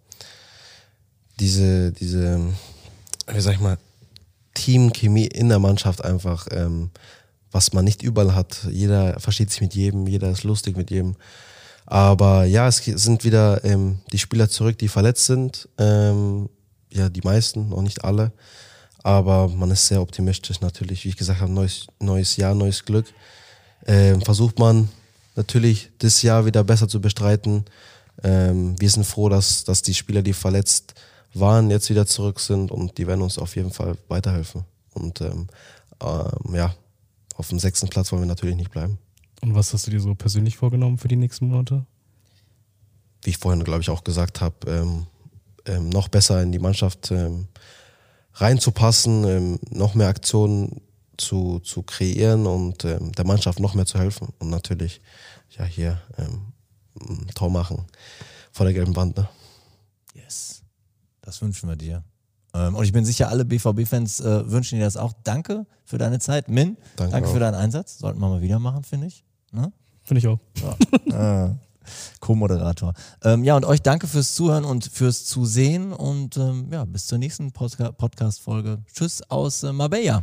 E: diese, diese, wie sag ich mal, Teamchemie in der Mannschaft einfach, ähm, was man nicht überall hat. Jeder versteht sich mit jedem, jeder ist lustig mit jedem. Aber ja, es sind wieder ähm, die Spieler zurück, die verletzt sind. Ähm, ja, die meisten, noch nicht alle. Aber man ist sehr optimistisch natürlich. Wie ich gesagt habe, neues, neues Jahr, neues Glück. Ähm, versucht man natürlich das Jahr wieder besser zu bestreiten. Ähm, wir sind froh, dass, dass die Spieler, die verletzt waren, jetzt wieder zurück sind und die werden uns auf jeden Fall weiterhelfen. Und ähm, ähm, ja, auf dem sechsten Platz wollen wir natürlich nicht bleiben.
B: Und was hast du dir so persönlich vorgenommen für die nächsten Monate?
E: Wie ich vorhin, glaube ich, auch gesagt habe, ähm, ähm, noch besser in die Mannschaft ähm, reinzupassen, noch mehr Aktionen zu, zu kreieren und ähm, der Mannschaft noch mehr zu helfen. Und natürlich, ja, hier ähm, ein Tor machen vor der gelben Wand. Ne?
A: Yes. Das wünschen wir dir. Ähm, und ich bin sicher, alle BVB-Fans äh, wünschen dir das auch. Danke für deine Zeit. Min, danke,
E: Danke
A: für deinen Einsatz. Sollten wir mal wieder machen, finde ich. Ne?
B: Finde ich auch.
A: Äh, Co-Moderator. Ähm, ja, und euch danke fürs Zuhören und fürs Zusehen. Und ähm, ja, bis zur nächsten Podca- Podcast-Folge. Tschüss aus äh, Marbella